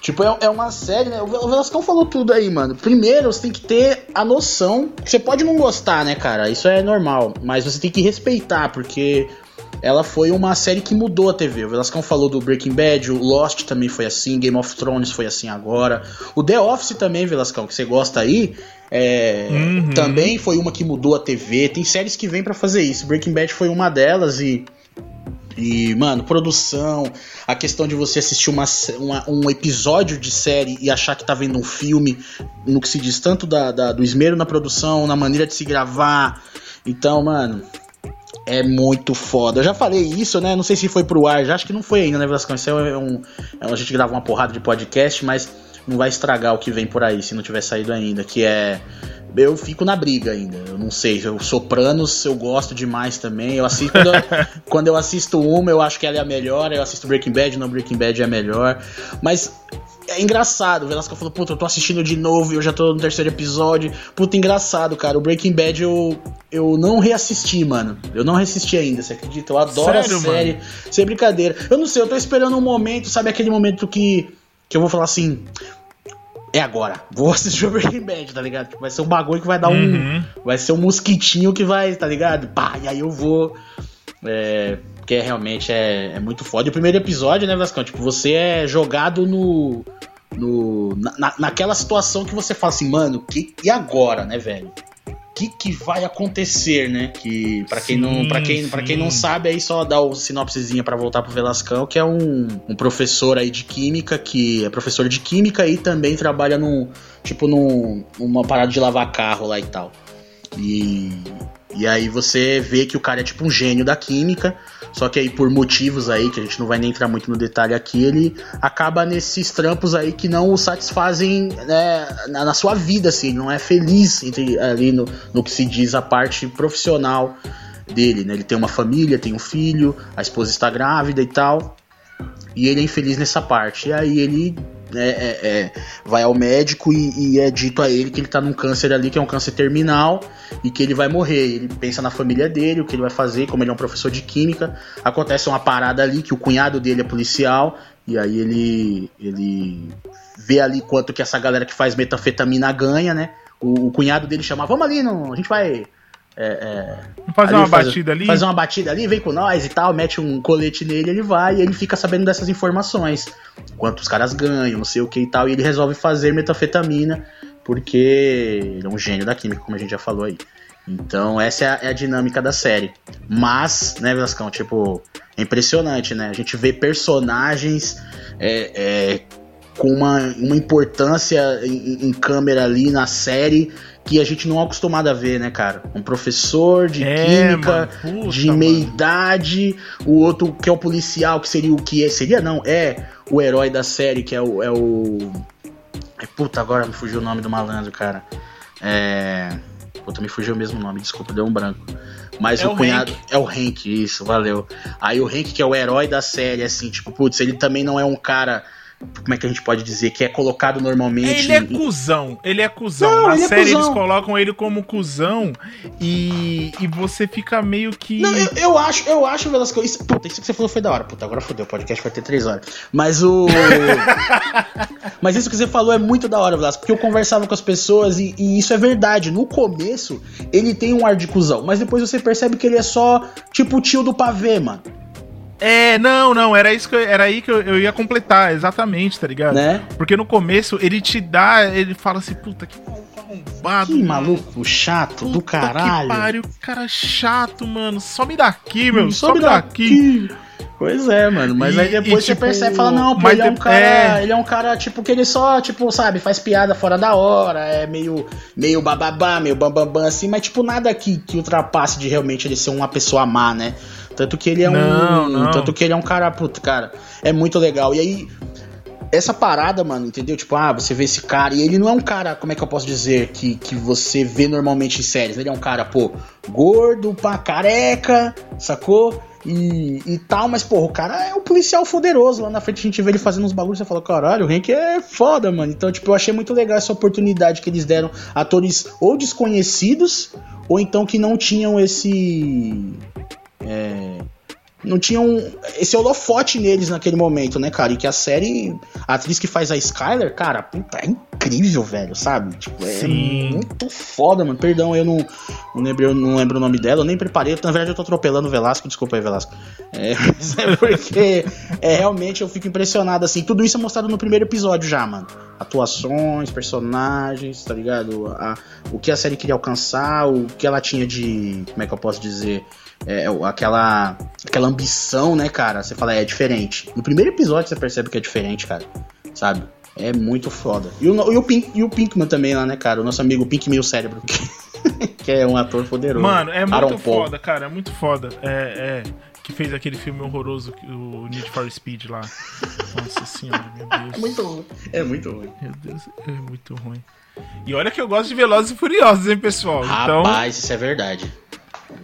Tipo, é, é uma série, né? O Velascão falou tudo aí, mano. Primeiro, você tem que ter a noção. Você pode não gostar, né, cara? Isso é normal. Mas você tem que respeitar, porque ela foi uma série que mudou a TV. O Velascão falou do Breaking Bad, o Lost também foi assim, Game of Thrones foi assim agora. O The Office também, Velascão, que você gosta aí, é, uhum. também foi uma que mudou a TV. Tem séries que vêm para fazer isso. Breaking Bad foi uma delas e e, mano, produção, a questão de você assistir uma, uma, um episódio de série e achar que tá vendo um filme, no que se diz tanto da, da, do esmero na produção, na maneira de se gravar. Então, mano, é muito foda. Eu já falei isso, né? Não sei se foi pro ar, já acho que não foi ainda, né, Velascão? Isso é um. É, a gente grava uma porrada de podcast, mas não vai estragar o que vem por aí se não tiver saído ainda, que é eu fico na briga ainda. Eu não sei, eu Sopranos eu gosto demais também. Eu assisto quando eu, quando eu assisto uma, eu acho que ela é a melhor. Eu assisto Breaking Bad, não Breaking Bad é a melhor. Mas é engraçado. O Velasco falou, puta, eu tô assistindo de novo e eu já tô no terceiro episódio. Puta, engraçado, cara. O Breaking Bad eu, eu não reassisti, mano. Eu não reassisti ainda, você acredita? Eu adoro Sério, a série. Mano? Sem brincadeira. Eu não sei, eu tô esperando um momento, sabe aquele momento que, que eu vou falar assim é agora. Vou assistir o Breaking Bad, tá ligado? Vai ser um bagulho que vai dar uhum. um. Vai ser um mosquitinho que vai, tá ligado? Pá, e aí eu vou. É, porque realmente é, é muito foda. E o primeiro episódio, né, Vascão? Tipo, você é jogado no. no na, naquela situação que você fala assim, mano, que, e agora, né, velho? Que, que vai acontecer, né? Que para quem não, para quem, para quem não sabe, aí só dá o sinopsezinha para voltar pro Velascão, que é um, um professor aí de química que é professor de química e também trabalha num tipo num, numa parada de lavar carro lá e tal. E e aí você vê que o cara é tipo um gênio da química, só que aí por motivos aí, que a gente não vai nem entrar muito no detalhe aqui, ele acaba nesses trampos aí que não o satisfazem né, na, na, sua vida, assim, não é feliz entre, ali no, no que se diz a parte profissional dele, né? Ele tem uma família, tem um filho, a esposa está grávida e tal, e ele é infeliz nessa parte. E aí ele é, é, é, vai ao médico e, e, é dito a ele que ele tá num câncer ali, que é um câncer terminal, e que ele vai morrer. Ele pensa na família dele, o que ele vai fazer, como ele é um professor de química. Acontece uma parada ali que o cunhado dele é policial, e aí ele, ele vê ali quanto que essa galera que faz metanfetamina ganha, né? O, o cunhado dele chama, vamos ali, não, a gente vai é, é, fazer uma faz, batida ali? Fazer uma batida ali, vem com nós e tal, mete um colete nele, ele vai e ele fica sabendo dessas informações. Quantos caras ganham, não sei o que e tal, e ele resolve fazer metafetamina, porque ele é um gênio da química, como a gente já falou aí. Então, essa é a, é a dinâmica da série. Mas, né, Velascão, tipo, é impressionante, né? A gente vê personagens é, é, com uma, uma importância em, em câmera ali na série que a gente não é acostumado a ver, né, cara? Um professor de é, química, mano, puta, de meia idade, o outro que é o policial, que seria o que é, seria não, é o herói da série, que é o. É o... puta, agora me fugiu o nome do malandro, cara. É. Puta, me fugiu o mesmo nome, desculpa, deu um branco. Mas é o, o cunhado. Hank. É o Hank, isso, valeu. Aí o Hank, que é o herói da série, assim, tipo, putz, ele também não é um cara como é que a gente pode dizer, que é colocado normalmente. Ele é cuzão, ele é cuzão. Não, Na é série é eles colocam ele como cuzão e, e você fica meio que. Não, eu, eu acho, eu acho, Velasco. Isso, puta, isso que você falou foi da hora. Puta, agora fodeu, o podcast vai ter três horas. Mas o. Mas isso que você falou é muito da hora, Velasco, porque eu conversava com as pessoas e, e isso é verdade. No começo, ele tem um ar de cuzão, mas depois você percebe que ele é só tipo o tio do pavê, mano. É, não, não, era isso que eu, era aí que eu, eu, ia completar, exatamente, tá ligado? Né? Porque no começo ele te dá, ele fala assim, puta, que arrombado. Que maluco chato puta do caralho. Que pariu, cara chato, mano. Some daqui, meu, some, some daqui. daqui. Pois é, mano. Mas e, aí depois e, você tipo, percebe e fala, não, pô, ele é um cara. É... Ele é um cara, tipo, que ele só, tipo, sabe, faz piada fora da hora, é meio, meio bababá, meio bambambam, assim, mas tipo, nada que, que ultrapasse de realmente ele ser uma pessoa má, né? Tanto que ele é não, um. Não. Tanto que ele é um cara, puto, cara. É muito legal. E aí, essa parada, mano, entendeu? Tipo, ah, você vê esse cara. E ele não é um cara, como é que eu posso dizer, que, que você vê normalmente em séries. Ele é um cara, pô, gordo, pá, careca, sacou? E, e tal, mas, pô, o cara é um policial poderoso. Lá na frente a gente vê ele fazendo uns bagulhos e você fala, caralho, o Hank é foda, mano. Então, tipo, eu achei muito legal essa oportunidade que eles deram a atores ou desconhecidos, ou então que não tinham esse é, não tinha um, esse holofote neles naquele momento, né, cara? E que a série, a atriz que faz a Skyler, cara, puta, é incrível, velho, sabe? Tipo, é Sim. muito foda, mano. Perdão, eu não, não, lembro, eu não lembro o nome dela, eu nem preparei. Na verdade, eu tô atropelando o Velasco, desculpa aí, Velasco. É, mas é porque é, realmente eu fico impressionado, assim. Tudo isso é mostrado no primeiro episódio já, mano. Atuações, personagens, tá ligado? A, o que a série queria alcançar, o que ela tinha de. Como é que eu posso dizer? É, aquela, aquela ambição, né, cara? Você fala, é, diferente. No primeiro episódio você percebe que é diferente, cara. Sabe? É muito foda. E o, e o, Pink, e o Pinkman também lá, né, cara? O nosso amigo Pink Meio Cérebro. que é um ator poderoso. Mano, é muito Aaron foda, Paul. cara. É muito foda. É, é. Que fez aquele filme horroroso, o Need for Speed lá. Nossa senhora, meu Deus. É muito ruim. É muito ruim. Meu Deus, é muito ruim. E olha que eu gosto de Velozes e Furiosos, hein, pessoal? Então Rapaz, então... isso é verdade.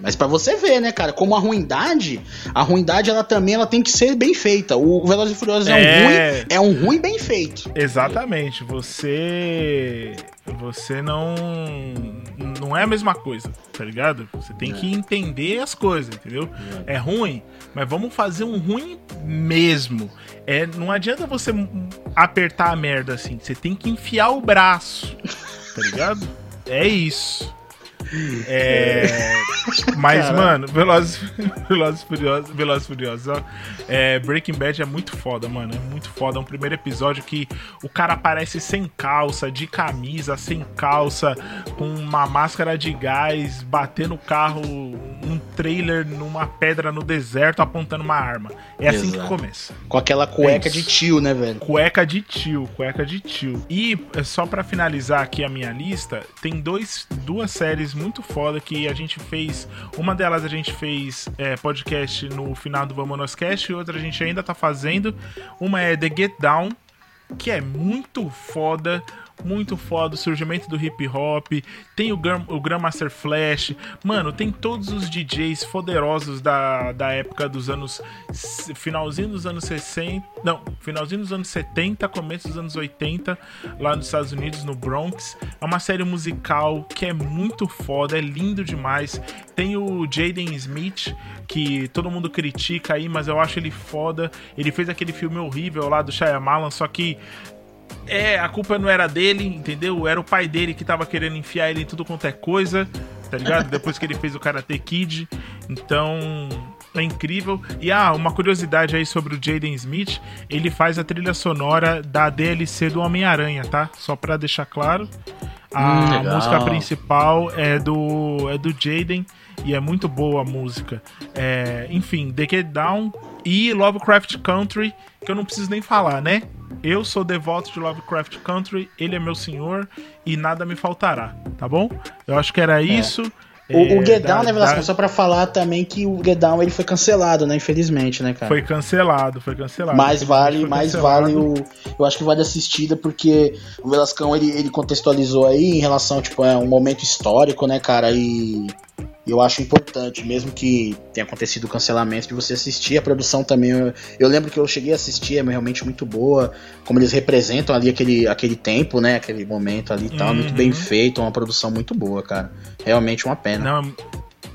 Mas para você ver, né, cara, como a ruindade, a ruindade ela também ela tem que ser bem feita. O Velozes e Furiosos é, é um ruim, é um ruim bem feito. Exatamente. Você você não não é a mesma coisa, tá ligado? Você tem é. que entender as coisas, entendeu? É. é ruim, mas vamos fazer um ruim mesmo. É, não adianta você apertar a merda assim, você tem que enfiar o braço, tá ligado? É isso. É, mas, Caramba. mano, Velozes, Velozes Furiosos, Velozes Furiosos, ó, é, Breaking Bad é muito foda, mano. É muito foda. É um primeiro episódio que o cara aparece sem calça, de camisa, sem calça, com uma máscara de gás, batendo o carro, um trailer numa pedra no deserto, apontando uma arma. É assim Exato. que começa. Com aquela cueca é de tio, né, velho? Cueca de tio, cueca de tio. E é, só para finalizar aqui a minha lista, tem dois, duas séries muito foda que a gente fez. Uma delas a gente fez é, podcast no final do Vamos Cast e outra a gente ainda tá fazendo. Uma é The Get Down, que é muito foda muito foda, o surgimento do hip hop, tem o, Gram, o Grandmaster Flash, mano, tem todos os DJs poderosos da, da época dos anos. finalzinho dos anos 60. Não, finalzinho dos anos 70, começo dos anos 80, lá nos Estados Unidos, no Bronx. É uma série musical que é muito foda, é lindo demais. Tem o Jaden Smith, que todo mundo critica aí, mas eu acho ele foda. Ele fez aquele filme horrível lá do Shyamalan, só que é, a culpa não era dele, entendeu? Era o pai dele que tava querendo enfiar ele em tudo quanto é coisa, tá ligado? Depois que ele fez o Karate Kid. Então, é incrível. E ah, uma curiosidade aí sobre o Jaden Smith, ele faz a trilha sonora da DLC do Homem-Aranha, tá? Só pra deixar claro. A hum, música principal é do é do Jaden e é muito boa a música. É, enfim, The Get Down e Lovecraft Country, que eu não preciso nem falar, né? Eu sou devoto de Lovecraft Country, ele é meu senhor e nada me faltará, tá bom? Eu acho que era é. isso. O, é, o Get Down, né, Velasco? Da... Só pra falar também que o Get Down ele foi cancelado, né? Infelizmente, né, cara? Foi cancelado, foi cancelado. Mais vale, mais vale o. Eu acho que vale assistida, porque o Velascão ele, ele contextualizou aí em relação, tipo, é um momento histórico, né, cara? E eu acho importante, mesmo que tenha acontecido o cancelamento, de você assistir. A produção também, eu, eu, lembro que eu cheguei a assistir, é realmente muito boa. Como eles representam ali aquele, aquele tempo, né? Aquele momento ali e tal, uhum. muito bem feito, uma produção muito boa, cara. Realmente uma pena. Não,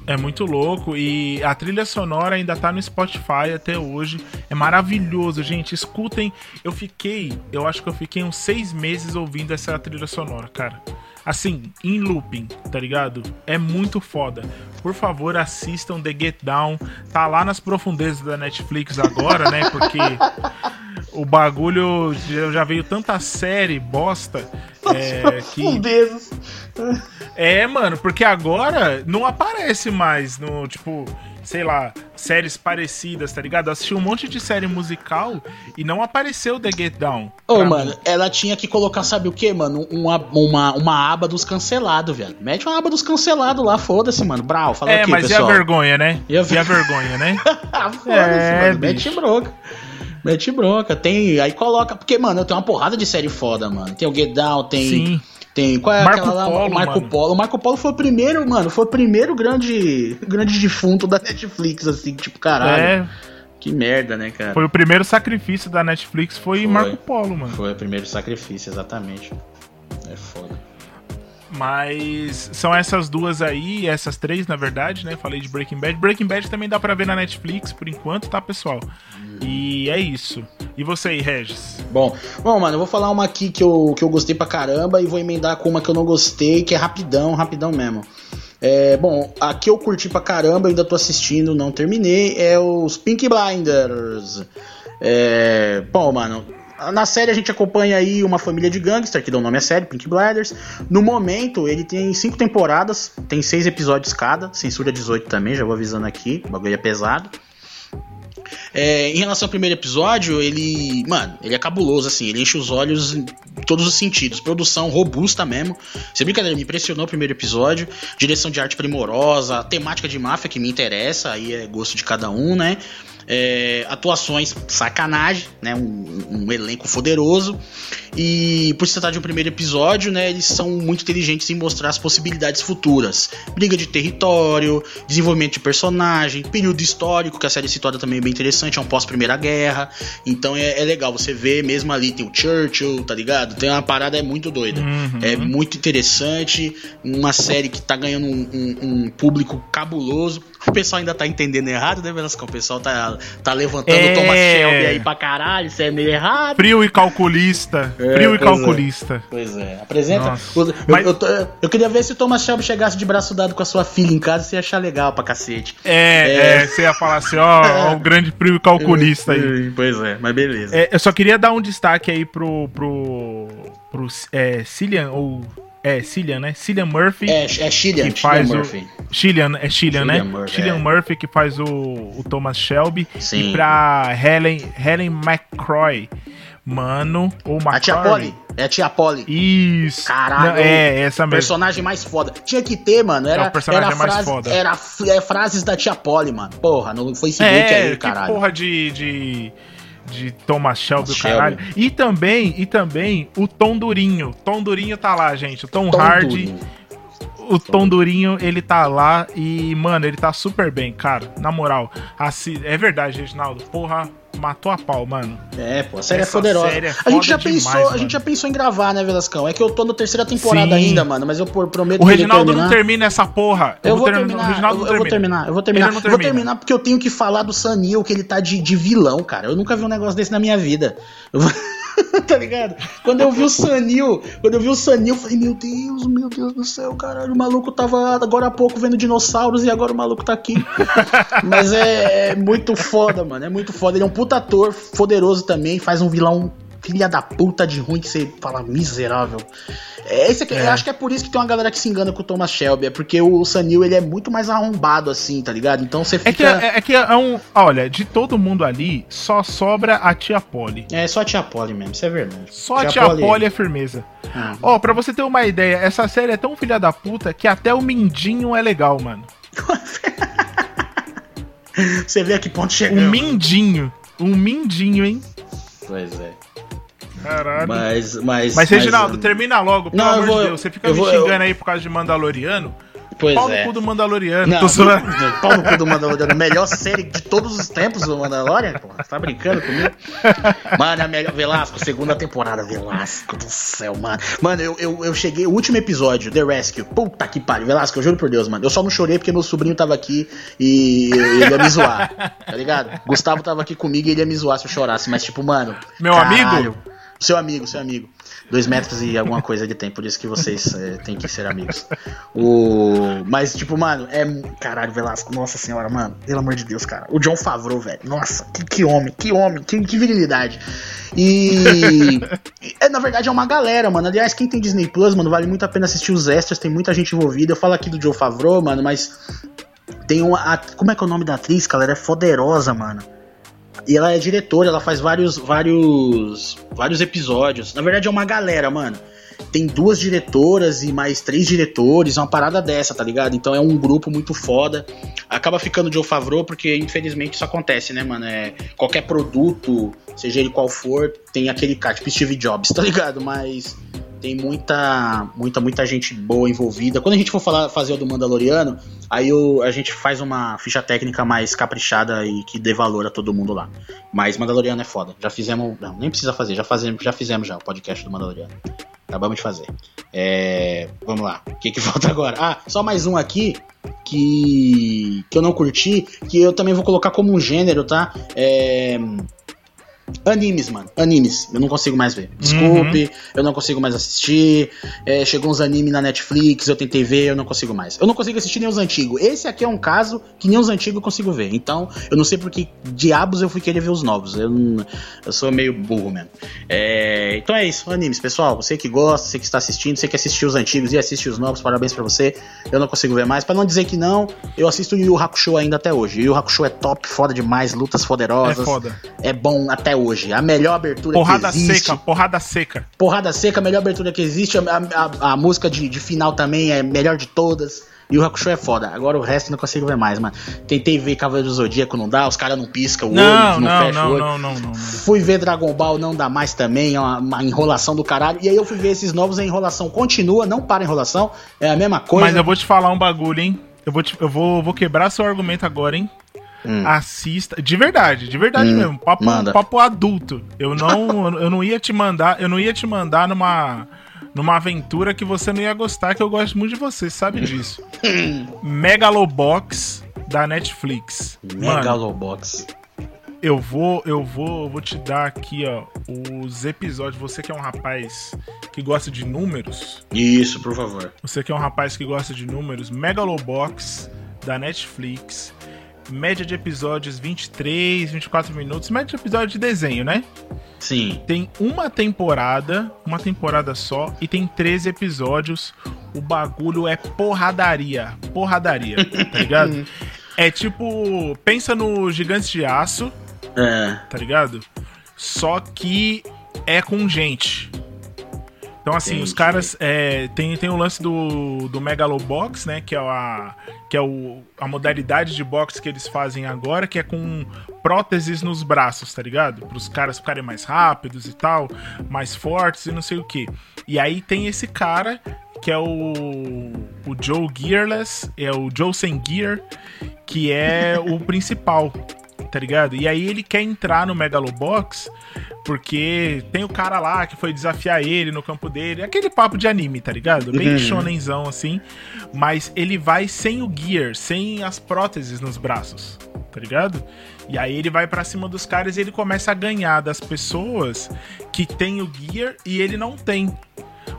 é muito louco e a trilha sonora ainda tá no Spotify até hoje. É maravilhoso, gente. Escutem. Eu fiquei, eu acho que eu fiquei uns seis meses ouvindo essa trilha sonora, cara assim, em looping, tá ligado? É muito foda. Por favor, assistam The Get Down. Tá lá nas profundezas da Netflix agora, né? Porque o bagulho já veio tanta série bosta é, que é, mano, porque agora não aparece mais no tipo sei lá, séries parecidas, tá ligado? assisti um monte de série musical e não apareceu The Get Down. Ô, oh, mano, mim. ela tinha que colocar, sabe o que, mano? Uma, uma, uma aba dos cancelados, velho. Mete uma aba dos cancelados lá, foda-se, mano. Brau, fala é, aqui, mas pessoal. e a vergonha, né? E a, e a vergonha, né? foda-se, é, mano. Mete bronca. Mete bronca. Tem. Aí coloca. Porque, mano, eu tenho uma porrada de série foda, mano. Tem o Get Down, tem. Sim. Tem. Qual é Marco aquela lá? Polo, Marco mano. Polo. O Marco Polo foi o primeiro, mano. Foi o primeiro grande. Grande defunto da Netflix, assim, tipo, caralho. É. Que merda, né, cara? Foi o primeiro sacrifício da Netflix, foi, foi Marco Polo, mano. Foi o primeiro sacrifício, exatamente. É foda. Mas são essas duas aí, essas três, na verdade, né? Falei de Breaking Bad. Breaking Bad também dá pra ver na Netflix por enquanto, tá, pessoal? E é isso. E você aí, Regis? Bom, bom, mano, eu vou falar uma aqui que eu, que eu gostei pra caramba e vou emendar com uma que eu não gostei, que é rapidão, rapidão mesmo. É, bom, aqui eu curti pra caramba, ainda tô assistindo, não terminei, é os Pink Blinders. É, bom, mano, na série a gente acompanha aí uma família de gangster, que dá o nome à série, Pink Blinders. No momento, ele tem cinco temporadas, tem seis episódios cada, censura 18 também, já vou avisando aqui, o bagulho é pesado. É, em relação ao primeiro episódio, ele. Mano, ele é cabuloso, assim, ele enche os olhos em todos os sentidos. Produção robusta mesmo. Sem brincadeira, me impressionou o primeiro episódio. Direção de arte primorosa, temática de máfia que me interessa, aí é gosto de cada um, né? É, atuações sacanagem, né? Um, um, elenco poderoso. E por se tratar de um primeiro episódio, né? Eles são muito inteligentes em mostrar as possibilidades futuras. Briga de território, desenvolvimento de personagem, período histórico, que a série situada também é bem interessante, é um pós-primeira guerra. Então é, é, legal você ver mesmo ali, tem o Churchill, tá ligado? Tem uma parada é muito doida. Uhum. É muito interessante. Uma série que tá ganhando um, um, um público cabuloso. O pessoal ainda tá entendendo errado, né, Velasco? O pessoal tá, tá levantando é... o Thomas Shelby aí pra caralho, isso é meio errado. Frio e calculista. É, Frio e calculista. É. Pois é. Apresenta. Eu, Mas... eu, eu, eu, queria ver se o Thomas Shelby chegasse de braço dado com a sua filha em casa, você ia achar legal pra cacete. É, é... é você ia falar assim, ó, ó, o grande frio e calculista aí. Pois é, mas beleza. É, eu só queria dar um destaque aí pro. pro. pro é, Cillian, ou é, Cillian, né? Cillian Murphy. É, é Cillian, que faz Cillian Murphy. O, Cillian, é Cillian, Cillian né? Murphy, Cillian é. Murphy que faz o, o Thomas Shelby. Sim. E pra Helen, Helen McCroy. Mano, ou McCroy. A tia Polly. É a tia Polly. Isso. Caralho. Não, é, essa mesmo. Personagem mais foda. Tinha que ter, mano. Era, é o personagem era mais frase, foda. Era é, frases da tia Polly, mano. Porra, no Facebook é, aí, caralho. Que porra de... de de Thomas Shelby, Shelby. caralho. E também, e também o Tom Durinho. Tom Durinho tá lá, gente. O Tom, Tom Hardy. Durinho. O Tom Durinho, ele tá lá e, mano, ele tá super bem, cara. Na moral. Assim, é verdade, Reginaldo. Porra, matou a pau, mano. É, pô, a série é Essa é poderosa. Série é a gente já demais, pensou, mano. a gente já pensou em gravar, né, Velascão? É que eu tô na terceira temporada Sim. ainda, mano, mas eu prometo O Reginaldo não termina essa porra. Eu, eu vou, terminar, eu, eu, vou terminar, eu vou terminar. Eu vou terminar porque eu tenho que falar do Sanil, que ele tá de, de vilão, cara. Eu nunca vi um negócio desse na minha vida. Eu vou... tá ligado? Quando eu vi o Sanil, quando eu vi o Sanil, eu falei, meu Deus, meu Deus do céu, caralho, o maluco tava agora há pouco vendo dinossauros e agora o maluco tá aqui. Mas é, é muito foda, mano, é muito foda. Ele é um puta ator, poderoso também, faz um vilão filha da puta de ruim que você fala miserável. É, esse aqui, é. Eu acho que é por isso que tem uma galera que se engana com o Thomas Shelby. É porque o Sanil ele é muito mais arrombado assim, tá ligado? Então você fica. É que é, é, que é um. Olha, de todo mundo ali, só sobra a tia Polly. É, só a tia Polly mesmo, isso é verdade. Só tia a tia Polly, Polly é firmeza. Ó, ah. oh, pra você ter uma ideia, essa série é tão filha da puta que até o Mindinho é legal, mano. você vê a que ponto chegamos. Um Mindinho. Um Mindinho, hein? Pois é. Caralho. Mas, mas, mas Reginaldo, mas, termina logo, pelo não, amor vou, de Deus. Você fica me vou, xingando eu... aí por causa de Mandaloriano. Pois pau é. no cu do Mandaloriano. Não, não, pau no cu do Mandaloriano. Melhor série de todos os tempos do Mandalorian, pô. Você tá brincando comigo? Mano, a melhor. Velasco, segunda temporada, Velasco do céu, mano. Mano, eu, eu, eu cheguei, o último episódio, The Rescue. Puta que pariu. Velasco, eu juro por Deus, mano. Eu só não chorei porque meu sobrinho tava aqui e ele ia me zoar. Tá ligado? Gustavo tava aqui comigo e ele ia me zoar se eu chorasse. Mas, tipo, mano. Meu caralho, amigo? Seu amigo, seu amigo. Dois metros e alguma coisa ele tem, por isso que vocês é, têm que ser amigos. O... Mas, tipo, mano, é. Caralho, Velasco, nossa senhora, mano. Pelo amor de Deus, cara. O John Favreau, velho. Nossa, que, que homem, que homem, que, que virilidade. E. é, na verdade, é uma galera, mano. Aliás, quem tem Disney Plus, mano, vale muito a pena assistir os extras, tem muita gente envolvida. Eu falo aqui do John Favreau, mano, mas. Tem uma. Como é que é o nome da atriz? Ela é poderosa, mano. E ela é diretora, ela faz vários, vários, vários episódios. Na verdade é uma galera, mano. Tem duas diretoras e mais três diretores, uma parada dessa, tá ligado? Então é um grupo muito foda. Acaba ficando Joe Favreau porque infelizmente isso acontece, né, mano? É, qualquer produto, seja ele qual for, tem aquele cara, tipo Steve Jobs, tá ligado? Mas tem muita, muita, muita gente boa envolvida. Quando a gente for falar, fazer o do Mandaloriano, aí a gente faz uma ficha técnica mais caprichada e que dê valor a todo mundo lá. Mas Mandaloriano é foda. Já fizemos. Não, nem precisa fazer, já, fazemos, já fizemos já o podcast do Mandaloriano. Acabamos de fazer. É, vamos lá. O que, que falta agora? Ah, só mais um aqui que, que eu não curti, que eu também vou colocar como um gênero, tá? É, Animes, mano. Animes. Eu não consigo mais ver. Desculpe, uhum. eu não consigo mais assistir. É, chegou uns animes na Netflix, eu tentei ver, eu não consigo mais. Eu não consigo assistir nem os antigos. Esse aqui é um caso que nem os antigos eu consigo ver. Então, eu não sei por que diabos eu fui querer ver os novos. Eu, não, eu sou meio burro mesmo. É, então é isso, animes, pessoal. Você que gosta, você que está assistindo, você que assistiu os antigos e assiste os novos, parabéns para você. Eu não consigo ver mais. Para não dizer que não, eu assisto o Yu Hakusho ainda até hoje. O Yu Hakusho é top, foda demais, lutas poderosas. É foda. É bom até hoje hoje. A melhor abertura porrada que existe. Seca, porrada seca. Porrada seca, a melhor abertura que existe. A, a, a música de, de, final também é melhor de todas. E o Hakusho é foda. Agora o resto não consigo ver mais, mano. Tentei ver Cavaleiro do Zodíaco, não dá. Os caras não piscam o não, olho, não, não fecha não, o olho. Não, não, não, não, Fui ver Dragon Ball, não dá mais também. É uma, uma, enrolação do caralho. E aí eu fui ver esses novos, a enrolação continua, não para a enrolação. É a mesma coisa. Mas eu vou te falar um bagulho, hein? Eu vou, te, eu vou, vou quebrar seu argumento agora, hein? Hum. Assista. De verdade, de verdade hum. mesmo. Papo, papo adulto. Eu não, eu não ia te mandar, eu não ia te mandar numa numa aventura que você não ia gostar, que eu gosto muito de você, sabe disso. Megalobox da Netflix. Megalobox. eu vou, eu vou, vou te dar aqui, ó, os episódios. Você que é um rapaz que gosta de números. Isso, por favor. Você que é um rapaz que gosta de números, Megalobox da Netflix média de episódios 23, 24 minutos, média de episódio de desenho, né? Sim. Tem uma temporada, uma temporada só, e tem 13 episódios. O bagulho é porradaria. Porradaria, tá ligado? é tipo. Pensa no Gigantes de Aço. É. Tá ligado? Só que é com gente. Então, assim, Entendi. os caras. É, tem, tem o lance do, do Megalobox, né? Que é, a, que é o, a modalidade de boxe que eles fazem agora, que é com próteses nos braços, tá ligado? Para os caras ficarem mais rápidos e tal, mais fortes e não sei o que. E aí tem esse cara que é o, o Joe Gearless, é o Joe Sem Gear, que é o principal, tá ligado? E aí ele quer entrar no Megalobox porque tem o cara lá que foi desafiar ele no campo dele. Aquele papo de anime, tá ligado? Bem uhum. shonenzão assim. Mas ele vai sem o gear, sem as próteses nos braços, tá ligado? E aí ele vai para cima dos caras e ele começa a ganhar das pessoas que tem o gear e ele não tem.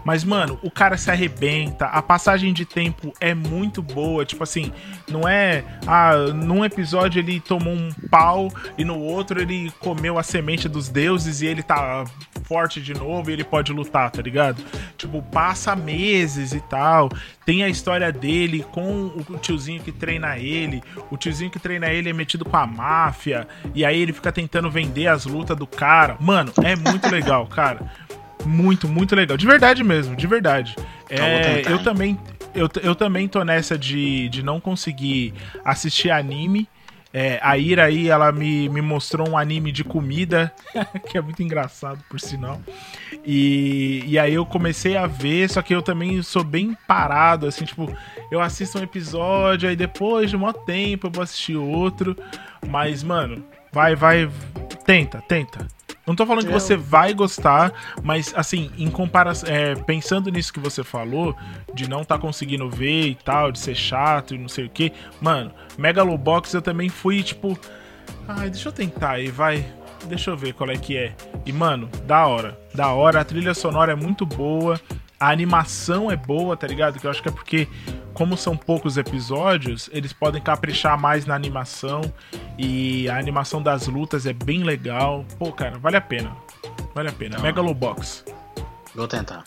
Mas, mano, o cara se arrebenta, a passagem de tempo é muito boa. Tipo assim, não é. Ah, num episódio ele tomou um pau e no outro ele comeu a semente dos deuses e ele tá forte de novo e ele pode lutar, tá ligado? Tipo, passa meses e tal. Tem a história dele com o tiozinho que treina ele. O tiozinho que treina ele é metido com a máfia. E aí ele fica tentando vender as lutas do cara. Mano, é muito legal, cara. Muito, muito legal. De verdade mesmo, de verdade. É, eu também eu, eu também tô nessa de, de não conseguir assistir anime. É, a Ira aí, ela me, me mostrou um anime de comida, que é muito engraçado, por sinal. E, e aí eu comecei a ver, só que eu também sou bem parado, assim, tipo, eu assisto um episódio, aí depois de um tempo eu vou assistir outro. Mas, mano, vai, vai, tenta, tenta. Não tô falando que você vai gostar, mas assim, em comparação, é, pensando nisso que você falou, de não tá conseguindo ver e tal, de ser chato e não sei o que, mano, Megalobox eu também fui tipo, ai, deixa eu tentar aí, vai, deixa eu ver qual é que é. E mano, da hora, da hora, a trilha sonora é muito boa, a animação é boa, tá ligado? Que eu acho que é porque, como são poucos episódios, eles podem caprichar mais na animação. E a animação das lutas é bem legal. Pô, cara, vale a pena. Vale a pena. Não. Megalobox. Vou tentar.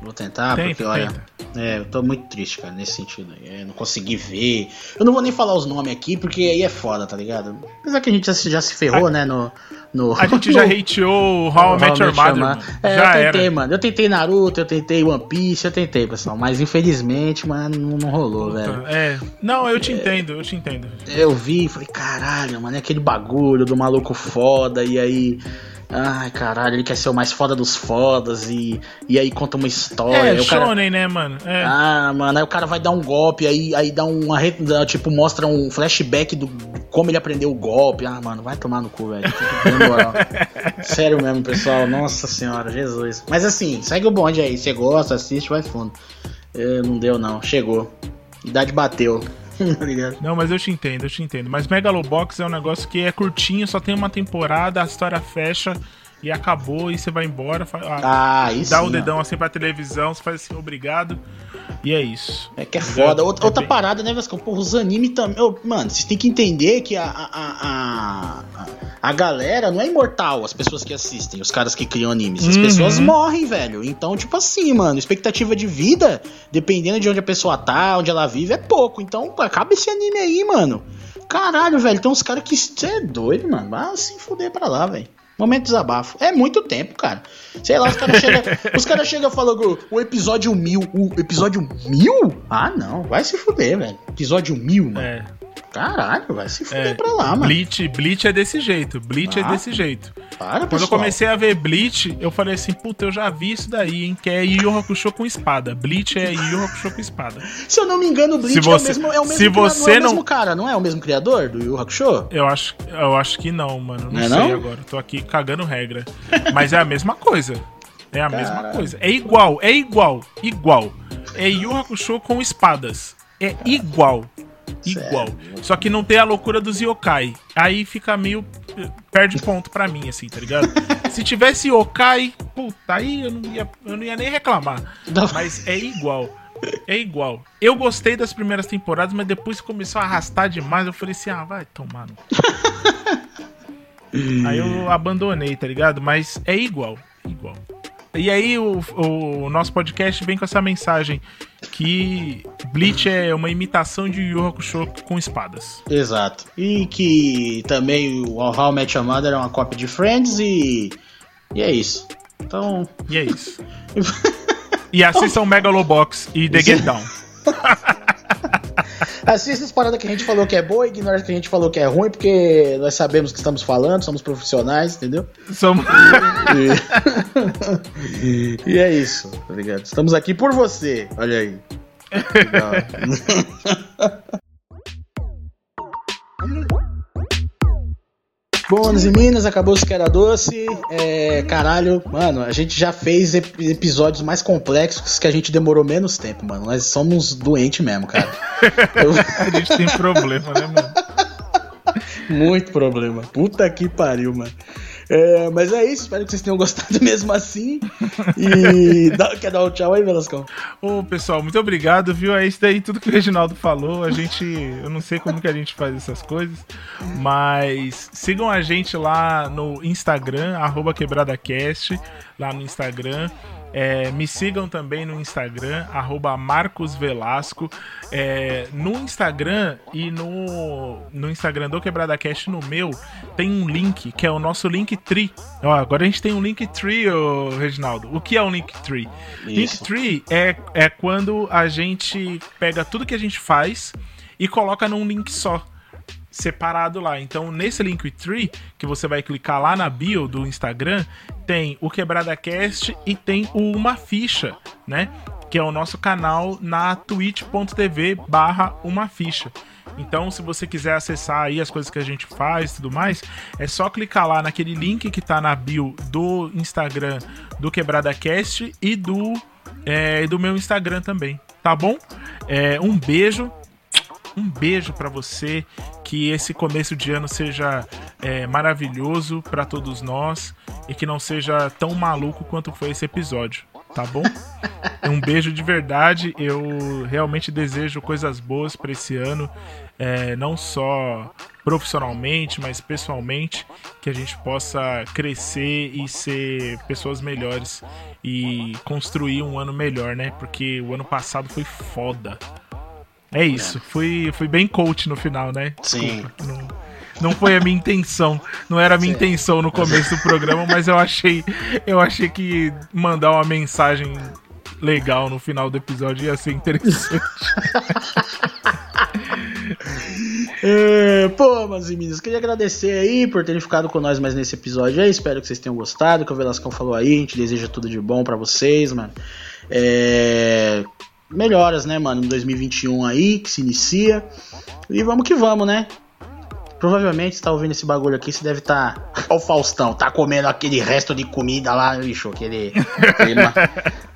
Vou tentar, tenta, porque olha. Tenta. É, eu tô muito triste, cara, nesse sentido aí. É, não consegui ver. Eu não vou nem falar os nomes aqui, porque aí é foda, tá ligado? Apesar que a gente já, já se ferrou, a, né, no, no... A gente já hateou How I Met Your Mother, É, já eu tentei, era. mano. Eu tentei Naruto, eu tentei One Piece, eu tentei, pessoal. Mas infelizmente, mano, não, não rolou, Puta, velho. É. Não, eu te é, entendo, eu te entendo. Eu vi e falei, caralho, mano, é aquele bagulho do maluco foda, e aí... Ai, caralho, ele quer ser o mais foda dos fodas e, e aí conta uma história. É, shonen, né, mano? É. Ah, mano, aí o cara vai dar um golpe, aí, aí dá uma. Tipo, mostra um flashback do como ele aprendeu o golpe. Ah, mano, vai tomar no cu, velho. Sério mesmo, pessoal. Nossa senhora, Jesus. Mas assim, segue o bonde aí. Você gosta, assiste, vai fundo. É, não deu, não. Chegou. Idade bateu. Tá não, mas eu te entendo, eu te entendo. Mas Megalobox é um negócio que é curtinho, só tem uma temporada, a história fecha e acabou, e você vai embora, ah, ah, dá o dedão assim pra televisão, você faz assim, obrigado. E é isso. É que é foda. Outra, é outra bem... parada, né, Vasco? Porra, os animes também. Mano, vocês têm que entender que a, a, a, a, galera não é imortal, as pessoas que assistem, os caras que criam animes. As uhum. pessoas morrem, velho. Então, tipo assim, mano, expectativa de vida, dependendo de onde a pessoa tá, onde ela vive, é pouco. Então, acaba esse anime aí, mano. Caralho, velho. Tem uns caras que. Você é doido, mano. Vai se fuder pra lá, velho. Momento de desabafo. É muito tempo, cara. Sei lá, os caras chegam cara chega falando o episódio mil. O episódio mil? Ah, não. Vai se fuder, velho. Episódio mil, mano. É. Caralho, vai se fuder é, pra lá, mano. Bleach, Bleach é desse jeito. Bleach é ah, é desse jeito. Para, Quando pessoal. eu comecei a ver Bleach, eu falei assim, puta, eu já vi isso daí, hein? Que é Yu Hakusho com espada. Bleach é Yu Hakusho com espada. Se eu não me engano, Bleach você, é o mesmo, é o mesmo, se você não, é o mesmo cara, não é o mesmo criador do Yu Hakusho? Eu acho, eu acho que não, mano. Não, não é sei não? agora. Tô aqui cagando regra. Mas é a mesma coisa. É a mesma coisa. É igual, é igual, igual. É Yu Hakusho com espadas. É igual. Igual. Sério? Só que não tem a loucura dos yokai. Aí fica meio. Perde ponto pra mim, assim, tá ligado? Se tivesse yokai, puta, aí eu não ia, eu não ia nem reclamar. Não. Mas é igual. É igual. Eu gostei das primeiras temporadas, mas depois começou a arrastar demais. Eu falei assim: ah, vai tomar no. aí eu abandonei, tá ligado? Mas é igual. Igual. E aí o, o, nosso podcast vem com essa mensagem que Bleach é uma imitação de Yu Hakusho com espadas. Exato. E que também o How I Met Your Mother é uma cópia de Friends e e é isso. Então, e é isso. e assistam Megalobox e The Get Down. Assista as paradas que a gente falou que é boa, ignora as que a gente falou que é ruim, porque nós sabemos o que estamos falando, somos profissionais, entendeu? Somos. E, e é isso, tá ligado? Estamos aqui por você, olha aí. Legal. Bônus e Minas, acabou-se que era doce. É, caralho, mano, a gente já fez ep episódios mais complexos que a gente demorou menos tempo, mano. Nós somos doentes mesmo, cara. Eu... a gente tem problema, né, mano? Muito problema. Puta que pariu, mano. É, mas é isso, espero que vocês tenham gostado mesmo assim. E dá, quer dar um tchau aí, Velascão? Ô, pessoal, muito obrigado, viu? É isso daí, tudo que o Reginaldo falou. A gente. Eu não sei como que a gente faz essas coisas, mas sigam a gente lá no Instagram, QuebradaCast, lá no Instagram. É, me sigam também no Instagram, @marcosvelasco. É, no Instagram e no, no Instagram do Quebrada Cast, no meu, tem um link que é o nosso Linktree. Ó, agora a gente tem um Linktree, ô, Reginaldo. O que é um Linktree? Linktree é, é quando a gente pega tudo que a gente faz e coloca num link só separado lá. Então, nesse Linktree, que você vai clicar lá na bio do Instagram, tem o Quebrada Cast e tem o Uma Ficha, né? Que é o nosso canal na twitch.tv barra Uma Ficha. Então, se você quiser acessar aí as coisas que a gente faz e tudo mais, é só clicar lá naquele link que tá na bio do Instagram do Quebrada Cast e do, é, do meu Instagram também, tá bom? É, um beijo um beijo para você, que esse começo de ano seja é, maravilhoso para todos nós e que não seja tão maluco quanto foi esse episódio, tá bom? Um beijo de verdade. Eu realmente desejo coisas boas para esse ano, é, não só profissionalmente, mas pessoalmente, que a gente possa crescer e ser pessoas melhores e construir um ano melhor, né? Porque o ano passado foi foda. É isso. Fui, fui bem coach no final, né? Sim. não, não foi a minha intenção. Não era a minha Sim. intenção no começo do programa, mas eu achei, eu achei que mandar uma mensagem legal no final do episódio ia ser interessante. é, pô, mas e meninas, queria agradecer aí por terem ficado com nós mais nesse episódio aí. Espero que vocês tenham gostado. Que o Velascão falou aí. A gente deseja tudo de bom para vocês, mano. É, melhoras, né, mano, em 2021 aí, que se inicia. E vamos que vamos, né? Provavelmente você tá ouvindo esse bagulho aqui, você deve estar. Tá... Ó, o Faustão, tá comendo aquele resto de comida lá, bicho, aquele. Aquele, ma...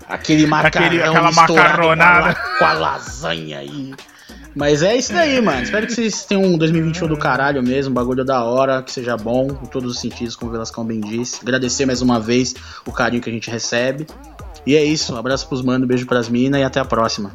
aquele macarrão aquele, aquela macarronada. Com a, com a lasanha aí. Mas é isso daí, mano. Espero que vocês tenham um 2021 do caralho mesmo, bagulho da hora, que seja bom, em todos os sentidos, como o Velascão bem disse. Agradecer mais uma vez o carinho que a gente recebe. E é isso. Um abraço pros mano, beijo pras minas e até a próxima.